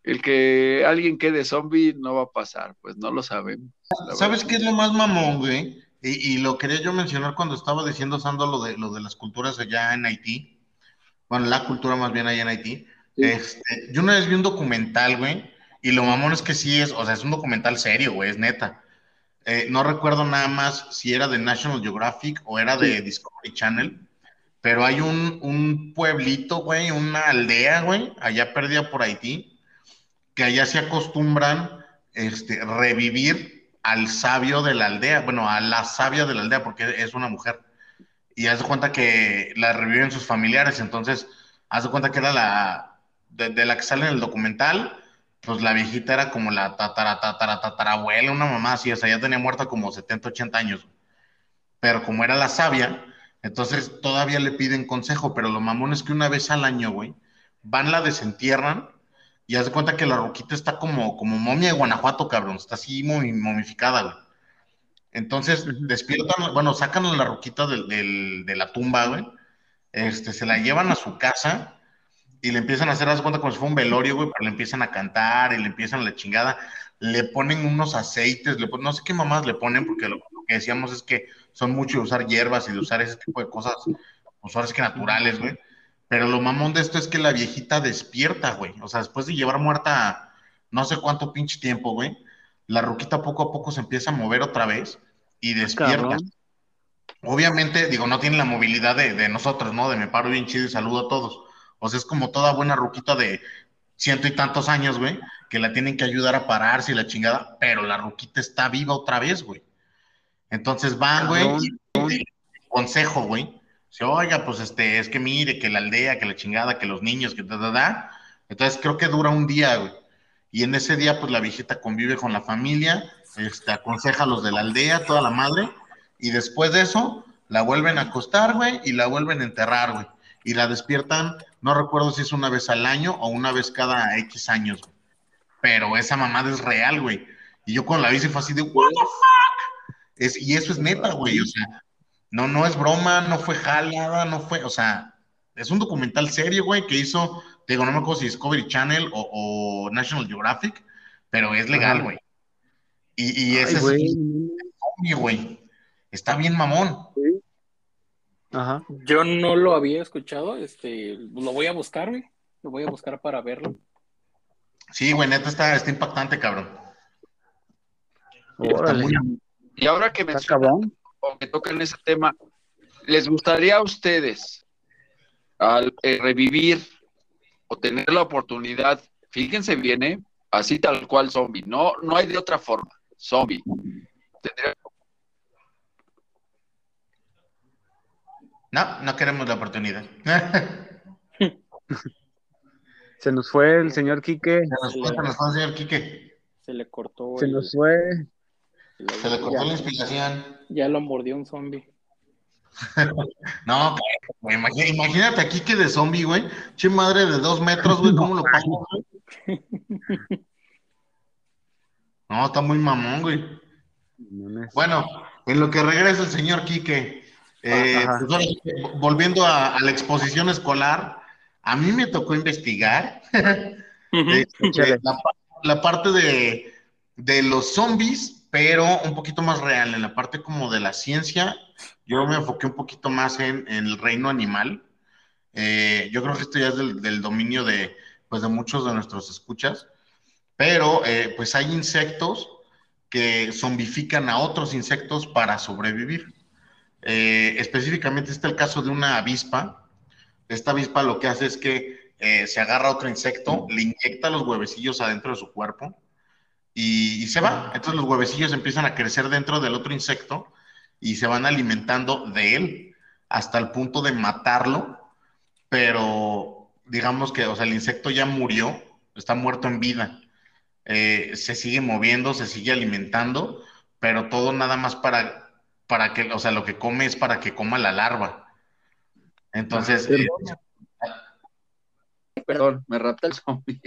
el que alguien quede zombie no va a pasar, pues no lo sabemos. ¿Sabes qué es lo más mamón, güey? Y, lo quería yo mencionar cuando estaba diciendo, Sando, lo de, lo de las culturas allá en Haití. Bueno, la cultura más bien allá en Haití. Este, yo una vez vi un documental, güey, y lo mamón es que sí es, o sea, es un documental serio, güey, es neta. Eh, no recuerdo nada más si era de National Geographic o era de Discovery Channel, pero hay un, un pueblito, güey, una aldea, güey, allá perdida por Haití, que allá se acostumbran este, revivir al sabio de la aldea, bueno, a la sabia de la aldea, porque es una mujer. Y haz de cuenta que la reviven sus familiares, entonces, haz de cuenta que era la, de, la que sale en el documental, pues la viejita era como la tatara, tatara, tatarabuela, una mamá así, o sea, ya tenía muerta como 70, 80 años. Pero como era la sabia, entonces todavía le piden consejo, pero lo mamón es que una vez al año, güey, van, la desentierran y haz de cuenta que la roquita está como, como momia de Guanajuato, cabrón. Está así muy momificada, güey. Entonces, despiertan, bueno, sacan la roquita de la tumba, güey. Este, se la llevan a su casa y le empiezan a hacer, haz de cuenta como si fuera un velorio, güey, pero le empiezan a cantar y le empiezan la chingada. Le ponen unos aceites, le no sé qué mamás le ponen porque lo, que decíamos es que son mucho de usar hierbas y de usar ese tipo de cosas, pues ahora es que naturales, güey. Pero lo mamón de esto es que la viejita despierta, güey. O sea, después de llevar muerta no sé cuánto pinche tiempo, güey, la ruquita poco a poco se empieza a mover otra vez y despierta. Cabrón. Obviamente, digo, no tiene la movilidad de, de nosotros, ¿no? De me paro bien chido y saludo a todos. O sea, es como toda buena ruquita de ciento y tantos años, güey, que la tienen que ayudar a pararse y la chingada, pero la ruquita está viva otra vez, güey. Entonces van, güey, y consejo, güey. Oiga, pues este, es que mire, que la aldea, que la chingada, que los niños, que da, da, da. Entonces creo que dura un día, güey. Y en ese día, pues la viejita convive con la familia, este, aconseja a los de la aldea, toda la madre, y después de eso, la vuelven a acostar, güey, y la vuelven a enterrar, güey. Y la despiertan, no recuerdo si es una vez al año o una vez cada X años, güey. Pero esa mamada es real, güey. Y yo cuando la se fue así de, ¿What the fuck? Es, y eso es neta, güey. O sea, no, no es broma, no fue jalada, no fue, o sea, es un documental serio, güey, que hizo, te digo, no me acuerdo si Discovery Channel o, o National Geographic, pero es legal, Ajá. güey. Y, y Ay, ese güey. es zombie, güey. Está bien mamón. Ajá. Yo no lo había escuchado, este, lo voy a buscar, güey. Lo voy a buscar para verlo. Sí, güey, neta está, está impactante, cabrón. Está Órale. muy- Y ahora que Está mencionan cabrón. O que tocan ese tema, ¿les gustaría a ustedes al eh, revivir o tener la oportunidad, fíjense bien, ¿eh? así tal cual zombie, no, no hay de otra forma, zombie. Tendría- No, no queremos la oportunidad. Se nos fue el señor Quique. Se nos fue, se nos fue, señor Quique. Se le cortó. Se el- nos fue. el- Se le cortó ya, la inspiración. Ya lo mordió un zombie. No, güey, imagina- imagínate aquí que de zombie, güey. Che madre de dos metros, güey, ¿cómo lo güey? No, está muy mamón, güey. Bueno, en lo que regresa el señor Quique, eh, Ajá. pues volviendo a, a la exposición escolar, a mí me tocó investigar eh, eh, la, pa- la parte de, de los zombies, pero un poquito más real, en la parte como de la ciencia, yo me enfoqué un poquito más en, el reino animal. Eh, yo creo que esto ya es del, del dominio de, pues, de muchos de nuestros escuchas, pero eh, pues hay insectos que zombifican a otros insectos para sobrevivir. Eh, específicamente está el caso de una avispa. Esta avispa lo que hace es que eh, se agarra a otro insecto, le inyecta los huevecillos adentro de su cuerpo y, y se va. Entonces los huevecillos empiezan a crecer dentro del otro insecto y se van alimentando de él hasta el punto de matarlo, pero digamos que, o sea, el insecto ya murió, está muerto en vida. Eh, se sigue moviendo, se sigue alimentando, pero todo nada más para, para que, o sea, lo que come es para que coma la larva. Entonces, eh, Perdón, me rapta el zombie.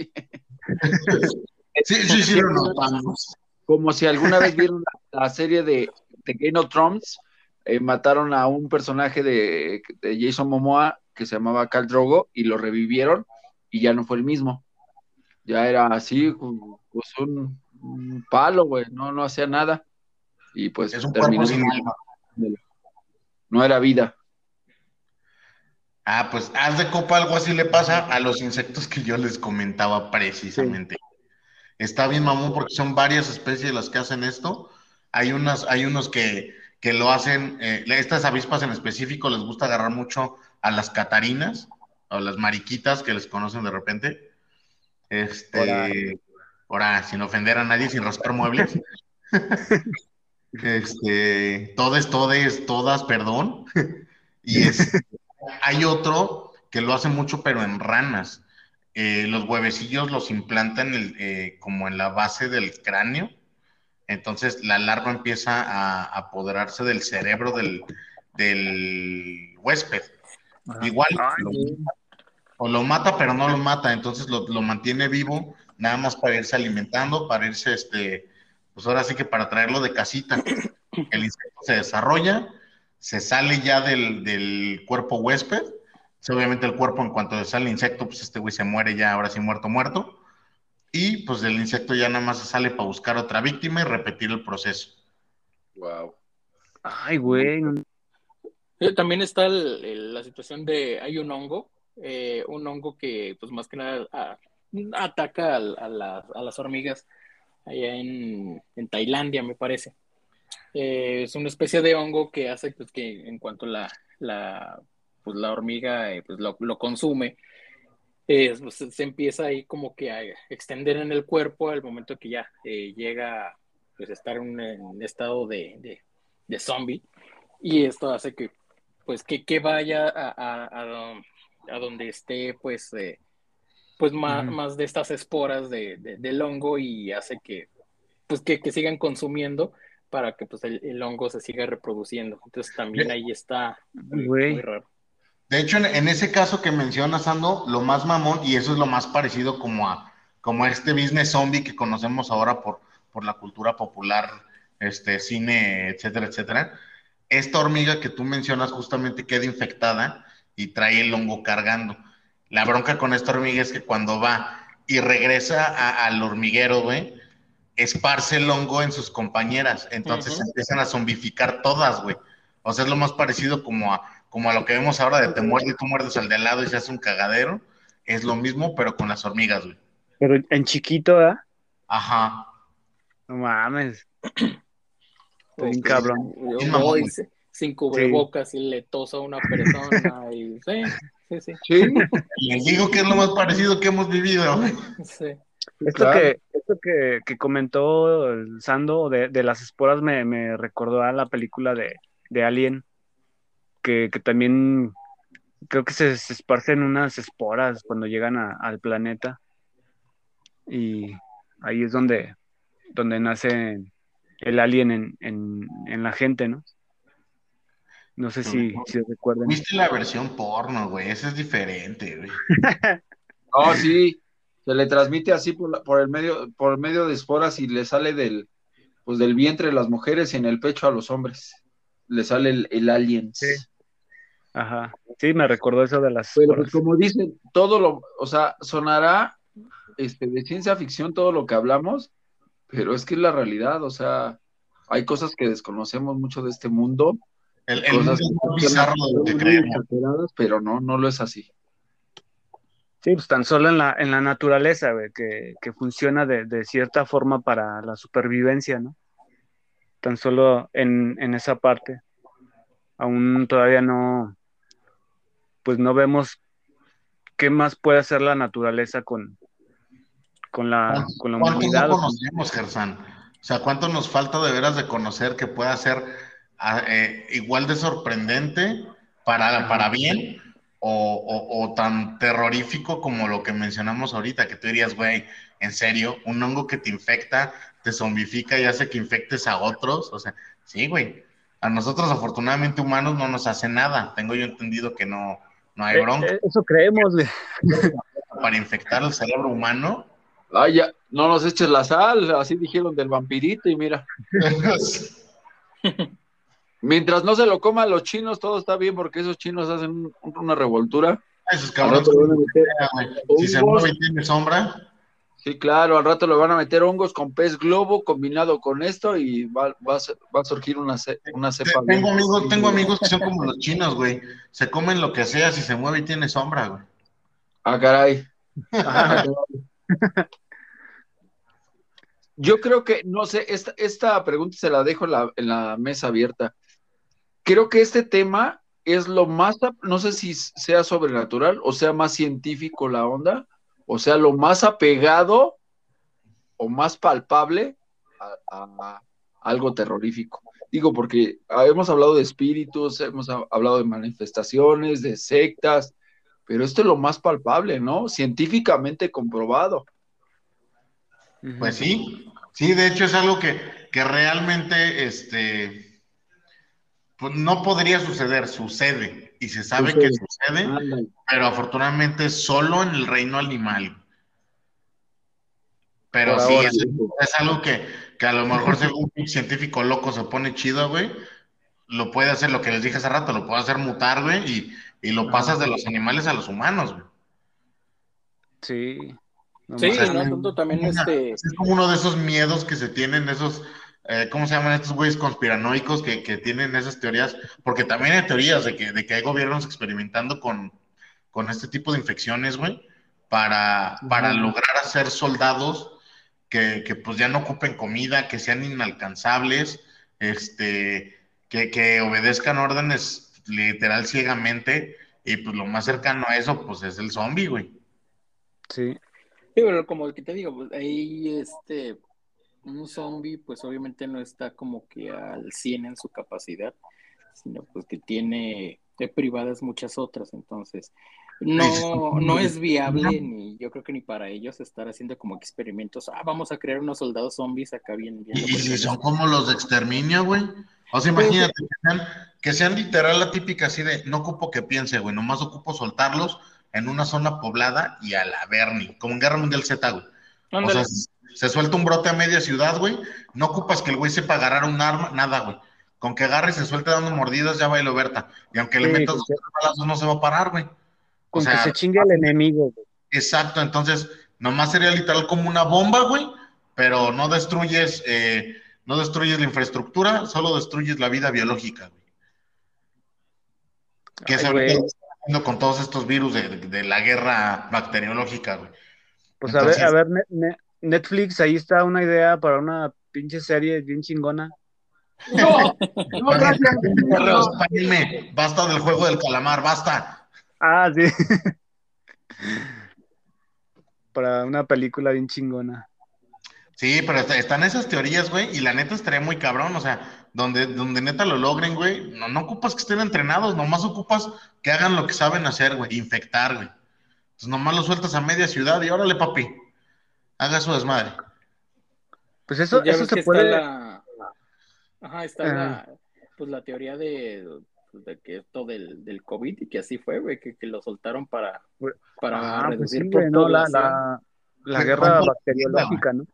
sí, sí, sí, lo notamos. Como si alguna vez vieron la, la serie de, de Game of Thrones, eh, mataron a un personaje de, de Jason Momoa que se llamaba Khal Drogo y lo revivieron y ya no fue el mismo. Ya era así, pues un, un palo, güey, no, no hacía nada. Y pues Es un terminó sin- alma. no era vida. Ah, pues haz de copa algo así le pasa a los insectos que yo les comentaba precisamente. Está bien, mamón, porque son varias especies las que hacen esto. Hay unas, hay unos que, que lo hacen, eh, estas avispas en específico les gusta agarrar mucho a las catarinas o las mariquitas que les conocen de repente. Este, ahora, sin ofender a nadie, sin rascar muebles. Este, todes, todes, todas, perdón. Y es, hay otro que lo hace mucho, pero en ranas. Eh, los huevecillos los implantan el- eh, como en la base del cráneo. Entonces la larva empieza a apoderarse del cerebro del, del huésped. Igual, Ay, lo- güey. o lo mata, pero no lo mata, entonces lo, lo mantiene vivo, nada más para irse alimentando, para irse, este, pues ahora sí que para traerlo de casita. El insecto se desarrolla, se sale ya del, del cuerpo huésped, obviamente el cuerpo en cuanto le sale el insecto, pues este güey se muere ya, ahora sí muerto, muerto, y pues el insecto ya nada más se sale para buscar otra víctima y repetir el proceso. Wow. Ay, güey. También está el- el- la situación de, hay un hongo, eh, un hongo que pues más que nada a- ataca a, las- a las hormigas allá en, en Tailandia, me parece. Eh, es una especie de hongo que hace pues, que en cuanto la, la, pues, la hormiga eh, pues, lo, lo consume, eh, pues, se empieza ahí como que a extender en el cuerpo al momento que ya eh, llega pues, a estar en un en estado de, de, de zombie. Y esto hace que pues que, que vaya a, a, a a donde esté pues eh, pues más, más de estas esporas de, de- del hongo y hace que pues que, que sigan consumiendo para que pues el, el hongo se siga reproduciendo. Entonces también ahí está muy, muy raro. De hecho, en, en ese caso que mencionas, Ando, lo más mamón, y eso es lo más parecido como a, como a este business zombie que conocemos ahora por, por la cultura popular, este, cine, etcétera, etcétera. Esta hormiga que tú mencionas justamente queda infectada y trae el hongo cargando. La bronca con esta hormiga es que cuando va y regresa a- al hormiguero, güey, esparce el hongo en sus compañeras. Entonces empiezan a zombificar todas, güey. O sea, es lo más parecido como a, como a lo que vemos ahora de te muerde y tú muerdes al de al lado y se hace un cagadero. Es lo mismo, pero con las hormigas, güey. Pero en chiquito, ¿verdad? Ajá. No mames. O bien que cabrón. yo voy sin cubrebocas y le toso a una persona y sí, sí, sí, Sí, Les digo que es lo más parecido que hemos vivido, güey. sí. Esto, claro. que, esto que, que comentó el Sando de, de las esporas me, me recordó a la película de, de Alien, que, que también creo que se, se esparcen unas esporas cuando llegan a- al planeta. Y ahí es donde, donde nace el alien en, en, en la gente, ¿no? No sé si, si recuerdan. Viste la versión porno, güey. Esa es diferente, güey. no, sí, se le transmite así por, la- por el medio, por medio de esporas y le sale del, pues del vientre de las mujeres y en el pecho a los hombres. Le sale el, el alien. Sí. Ajá. Sí, me recordó eso de las Pero pues como dicen, todo lo, o sea, sonará este, de ciencia ficción todo lo que hablamos, pero es que es la realidad, o sea, hay cosas que desconocemos mucho de este mundo, El, el mundo cosas que bizarro de lo que muy creemos. exageradas, pero no, no lo es así. Sí, pues tan solo en la, en la naturaleza, güey, que, que funciona de, de cierta forma para la supervivencia, ¿no? Tan solo en, en esa parte. Aún todavía no, pues no vemos qué más puede hacer la naturaleza con, con la, con la ¿Cuánto humanidad. no conocemos, Gersan? O sea, ¿cuánto nos falta de veras de conocer que pueda ser ah, eh, igual de sorprendente para, para bien o, o- o tan terrorífico como lo que mencionamos ahorita? Que tú dirías, güey, en serio, un hongo que te infecta, te zombifica y hace que infectes a otros. O sea, sí, güey. A nosotros, afortunadamente, humanos no nos hace nada. Tengo yo entendido que no, no hay Eh, bronca eh, eso creemos, para infectar el cerebro humano. Ay, ya, no nos eches la sal, así dijeron del vampirito y mira, mientras no se lo coman los chinos, todo está bien porque esos chinos hacen un- una revoltura. Esos cabrones. güey. Si se mueve y tiene sombra, sí, claro, al rato le van a meter hongos con pez globo combinado con esto y va, va va a surgir una, ce- una cepa. tengo bien- amigos, tengo amigos que son como los chinos, güey. Se comen lo que sea si se mueve y tiene sombra, güey. Ah, caray. Yo creo que, no sé, esta, esta pregunta se la dejo en la, en la mesa abierta. Creo que este tema es lo más, no sé si sea sobrenatural o sea más científico la onda, o sea, lo más apegado o más palpable a, a algo terrorífico. Digo, porque hemos hablado de espíritus, hemos ha- hablado de manifestaciones, de sectas, pero esto es lo más palpable, ¿no? Científicamente comprobado. Pues sí, sí, de hecho es algo que, que realmente, este, pues no podría suceder, sucede. Y se sabe que sucede, pero afortunadamente solo en el reino animal. Pero Por sí, ahora, es, es algo que, que a lo mejor si algún científico loco se pone chido, güey, lo puede hacer, lo que les dije hace rato, lo puede hacer mutar, güey, y, y lo pasas de los animales a los humanos, güey. Sí. No Sí, mames. no, tanto también este, Es como uno de esos miedos que se tienen, esos, eh, ¿cómo se llaman estos güeyes conspiranoicos que, que, tienen esas teorías? Porque también hay teorías de que, de que hay gobiernos experimentando con, con este tipo de infecciones, güey, para, para lograr hacer soldados que, que, pues ya no ocupen comida, que sean inalcanzables, este, que, que obedezcan órdenes literal ciegamente, y pues lo más cercano a eso, pues es el zombie, güey. Sí. Sí, pero como que te digo, pues ahí este, un zombie pues obviamente no está como que al 100 en su capacidad, sino pues que tiene privadas muchas otras, entonces no, no es viable ni yo creo que ni para ellos estar haciendo como experimentos, ah, vamos a crear unos soldados zombies acá bien. bien y si son como los de exterminio, güey. O sea, imagínate que sean, que sean literal la típica así de, no ocupo que piense, güey, nomás ocupo soltarlos en una zona poblada y a la Bernie, como en Guerra Mundial Z, güey. O sea, se suelta un brote a media ciudad, güey, no ocupas que el güey sepa agarrar un arma, nada, güey. Con que agarre y se suelte dando mordidas, ya bailo Berta. Y aunque le metas dos balazos, no se va a parar, güey. Con que se chingue al enemigo, güey. Exacto, entonces, nomás sería literal como una bomba, güey, pero no destruyes, eh, no destruyes la infraestructura, solo destruyes la vida biológica, güey. Que es ahorita haciendo con todos estos virus de, de, la guerra bacteriológica, güey. Pues Entonces, a ver, a ver, Netflix, ahí está una idea para una pinche serie bien chingona. No, no, gracias. Basta del juego del calamar, basta. Ah, sí. Para una película bien chingona. Sí, pero están esas teorías, güey, y la neta estaría muy cabrón, o sea, donde, donde neta lo logren, güey, no, no ocupas que estén entrenados, nomás ocupas que hagan lo que saben hacer, güey, infectar, güey. Entonces nomás lo sueltas a media ciudad y órale, papi, haga su desmadre. Pues eso, pues eso se puede... La... Ajá, está la, pues la teoría de, pues, de que esto del, del COVID y que así fue, güey, que, que, lo soltaron para, para ah, reducir pues sí, no, la, la, la guerra bacteriológica, ¿no?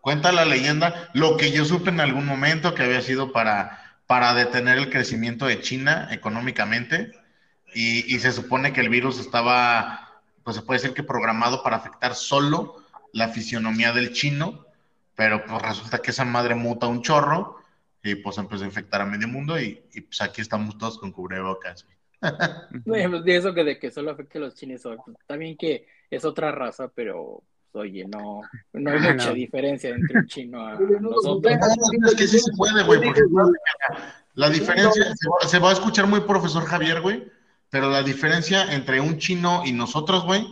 Cuenta la leyenda, lo que yo supe en algún momento que había sido para, para detener el crecimiento de China económicamente y, y se supone que el virus estaba, pues se puede decir que programado para afectar solo la fisionomía del chino, pero pues resulta que esa madre muta un chorro y pues empezó a infectar a medio mundo y, y pues aquí estamos todos con cubrebocas. Pues, de eso que de que solo afecte a los chinos, también que es otra raza, pero oye, no, no hay mucha no. diferencia entre un chino a nosotros. No, es que sí se puede, güey, porque la diferencia, se va, se va, a escuchar muy profesor Javier, güey, pero la diferencia entre un chino y nosotros, güey,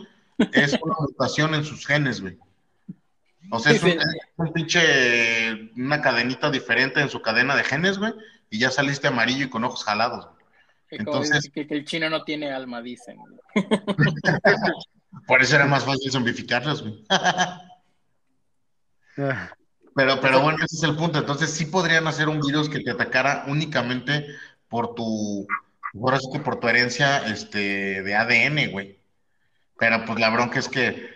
es una mutación en sus genes, güey. O sea, es un, es un, pinche, una cadenita diferente en su cadena de genes, güey, y ya saliste amarillo y con ojos jalados. Que Entonces, que, que, el chino no tiene alma, dicen. Por eso era más fácil zombificarlos, güey. pero, pero bueno, ese es el punto. Entonces, sí podrían hacer un virus que te atacara únicamente por tu, ahora sí que por tu herencia este, de ADN, güey. Pero pues la bronca es que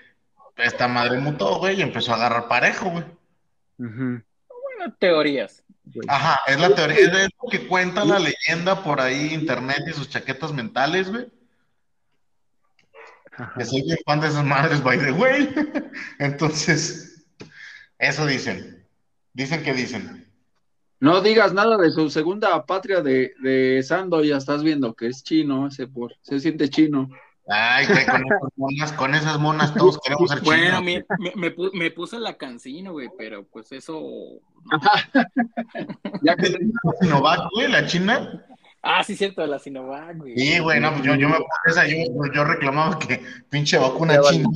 esta madre mutó, güey, y empezó a agarrar parejo, güey. Uh -huh. Bueno, teorías. Ajá, es la teoría, es lo que cuenta la leyenda por ahí, internet y sus chaquetas mentales, güey. Que soy bien fan de esas madres, by the way. Entonces, eso dicen. Dicen que dicen. No digas nada de su segunda patria de, de Sando, ya estás viendo que es chino, ese por, se siente chino. Ay, que con esas monas, con esas monas todos queremos ser chinos. Bueno, me, me, me, puse la cancino, güey, pero pues eso. Ya que la Sinovac, güey, la china. Ah, sí, cierto, de la Sinovac, güey. Sí, güey, no, pues yo, yo me puse esa, yo, yo reclamaba que pinche vacuna china.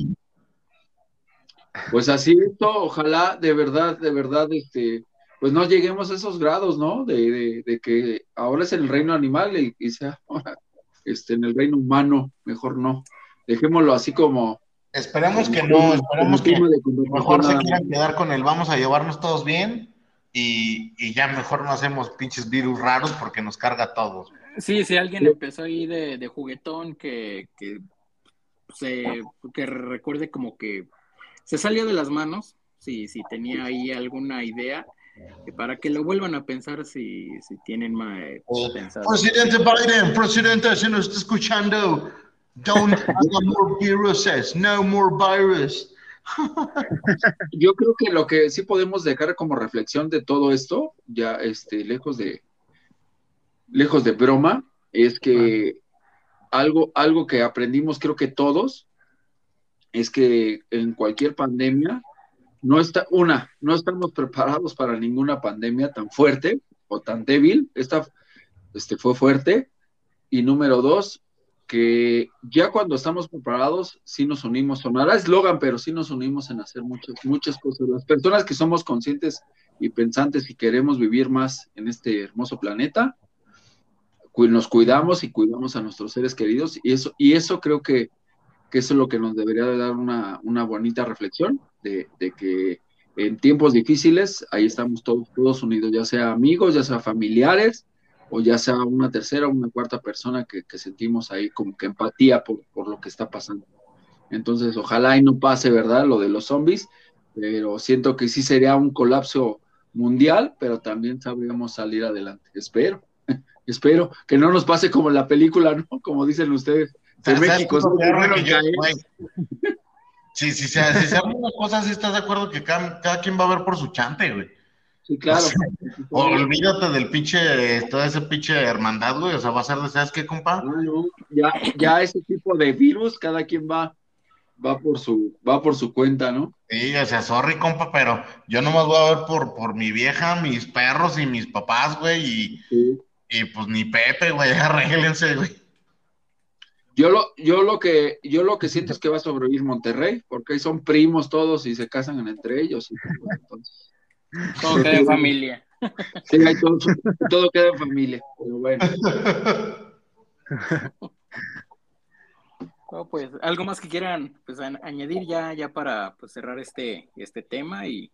Pues así, esto, ojalá, de verdad, de verdad, este, pues no lleguemos a esos grados, ¿no? De, de, de que ahora es el reino animal y, y sea este, en el reino humano, mejor no. Dejémoslo así como. Esperemos que no, esperemos que mejor se quieran quedar con el vamos a llevarnos todos bien y, y, ya mejor no hacemos pinches virus raros porque nos carga a todos. Sí, si alguien empezó ahí de, de juguetón que, que, se, que recuerde como que se salió de las manos, si, si tenía ahí alguna idea, para que lo vuelvan a pensar si, si tienen más eh, pensado. Presidente Biden, presidente, si nos está escuchando, don't have more viruses, no more virus. Yo creo que lo que sí podemos dejar como reflexión de todo esto, ya este, lejos de lejos de broma, es que algo, algo que aprendimos, creo que todos, es que en cualquier pandemia, no está, una, no estamos preparados para ninguna pandemia tan fuerte o tan débil. Esta este, fue fuerte. Y número dos, que ya cuando estamos preparados, sí nos unimos, sonará eslogan, pero sí nos unimos en hacer muchas, muchas cosas. Las personas que somos conscientes y pensantes y queremos vivir más en este hermoso planeta, nos cuidamos y cuidamos a nuestros seres queridos y eso, y eso creo que, eso es lo que nos debería de dar una, bonita reflexión de, que en tiempos difíciles ahí estamos todos, unidos, ya sea amigos, ya sea familiares o ya sea una tercera o una cuarta persona que, sentimos ahí como que empatía por, por lo que está pasando. Entonces, ojalá y no pase, ¿verdad? Lo de los zombies, pero siento que sí sería un colapso mundial, pero también sabríamos salir adelante. Espero. Espero que no nos pase como la película, ¿no? Como dicen ustedes. De México. Sí, sí, sí, si se una cosa, sí estás de acuerdo que cada, quien va a ver por su chante, güey. Sí, claro. olvídate del pinche, toda ese pinche hermandad, güey. O sea, va a ser de, ¿sabes qué, compa? ya, ya ese tipo de virus, cada quien va, va por su, va por su cuenta, ¿no? Sí, o sea, sorry, compa, pero yo nomás voy a ver por, por mi vieja, mis perros y mis papás, güey, y, y pues ni Pepe, güey, arréglense, güey. Yo lo, yo lo que, yo lo que siento es que va a sobrevivir Monterrey, porque son primos todos y se casan entre ellos. todo queda en familia. Sí, todo, todo, queda en familia, pero bueno. pues, algo más que quieran pues, añadir ya, ya para pues, cerrar este, este tema y,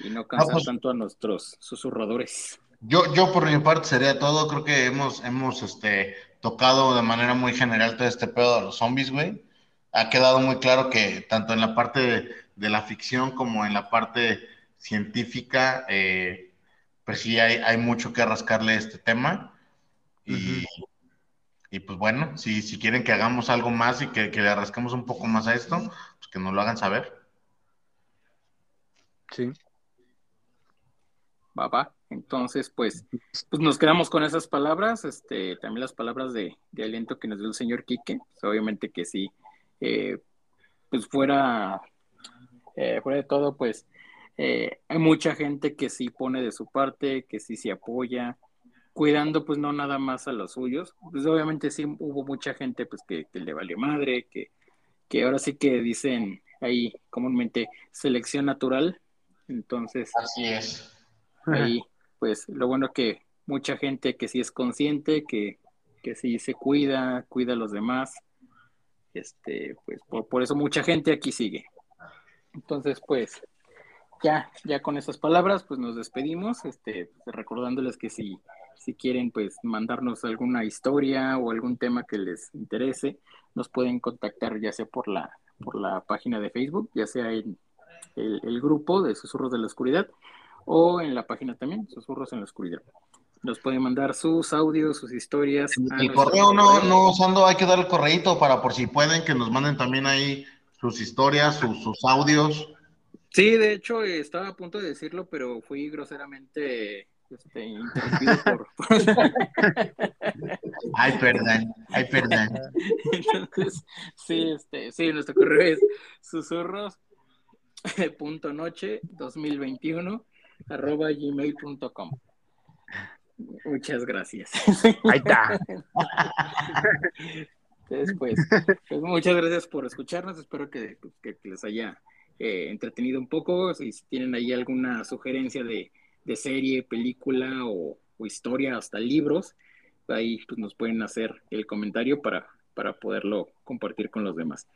y no cansar pues tanto a nuestros susurradores. Yo, yo por mi parte sería todo, creo que hemos, hemos este, tocado de manera muy general todo este pedo de los zombies, güey. Ha quedado muy claro que tanto en la parte de, la ficción como en la parte científica, eh, pues sí hay, hay, mucho que rascarle a este tema. Y, y pues bueno, si, si quieren que hagamos algo más y que, que le rasquemos un poco más a esto, pues que nos lo hagan saber. Sí. Va. Entonces, pues, pues nos quedamos con esas palabras, este, también las palabras de, aliento que nos dio el señor Quique, pues, obviamente que sí, eh, pues fuera, eh, fuera de todo, pues eh, hay mucha gente que sí pone de su parte, que sí se apoya, cuidando pues no nada más a los suyos, pues obviamente sí hubo mucha gente pues que, que le valió madre, que, que ahora sí que dicen ahí comúnmente selección natural, entonces... Así es. Ahí pues lo bueno que mucha gente que sí es consciente, que, que sí se cuida, cuida a los demás, este, pues por, eso mucha gente aquí sigue. Entonces, pues, ya, ya con esas palabras, pues nos despedimos, este, recordándoles que si, si quieren, pues, mandarnos alguna historia o algún tema que les interese, nos pueden contactar ya sea por la, por la página de Facebook, ya sea en el, el grupo de Susurros de la Oscuridad, o en la página también, Susurros en la Oscuridad. Nos pueden mandar sus audios, sus historias. El correo no, no usando, hay que dar el correito para por si pueden que nos manden también ahí sus historias, sus, sus audios. Sí, de hecho estaba a punto de decirlo, pero fui groseramente este, interrumpido por... ay, perdón, ay, perdón. Entonces, sí, este, sí, nuestro correo es susurros punto noche 2021 arroba gmail.com. Muchas gracias. Ahí está. Después, pues muchas gracias por escucharnos. Espero que, les haya eh, entretenido un poco. Si tienen ahí alguna sugerencia de, serie, película o, historia, hasta libros, ahí pues, nos pueden hacer el comentario para, para poderlo compartir con los demás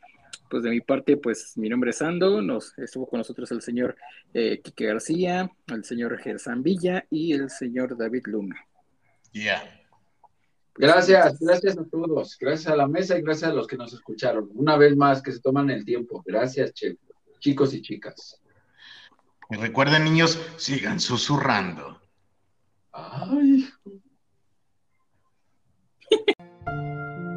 pues de mi parte, pues mi nombre es Sando, nos estuvo con nosotros el señor eh, Quique García, el señor Gersán Villa y el señor David Luna. Ya. Pues, gracias, gracias a todos, gracias a la mesa y gracias a los que nos escucharon. Una vez más que se toman el tiempo. Gracias, che, chicos y chicas. Y recuerden, niños, sigan susurrando. Ay.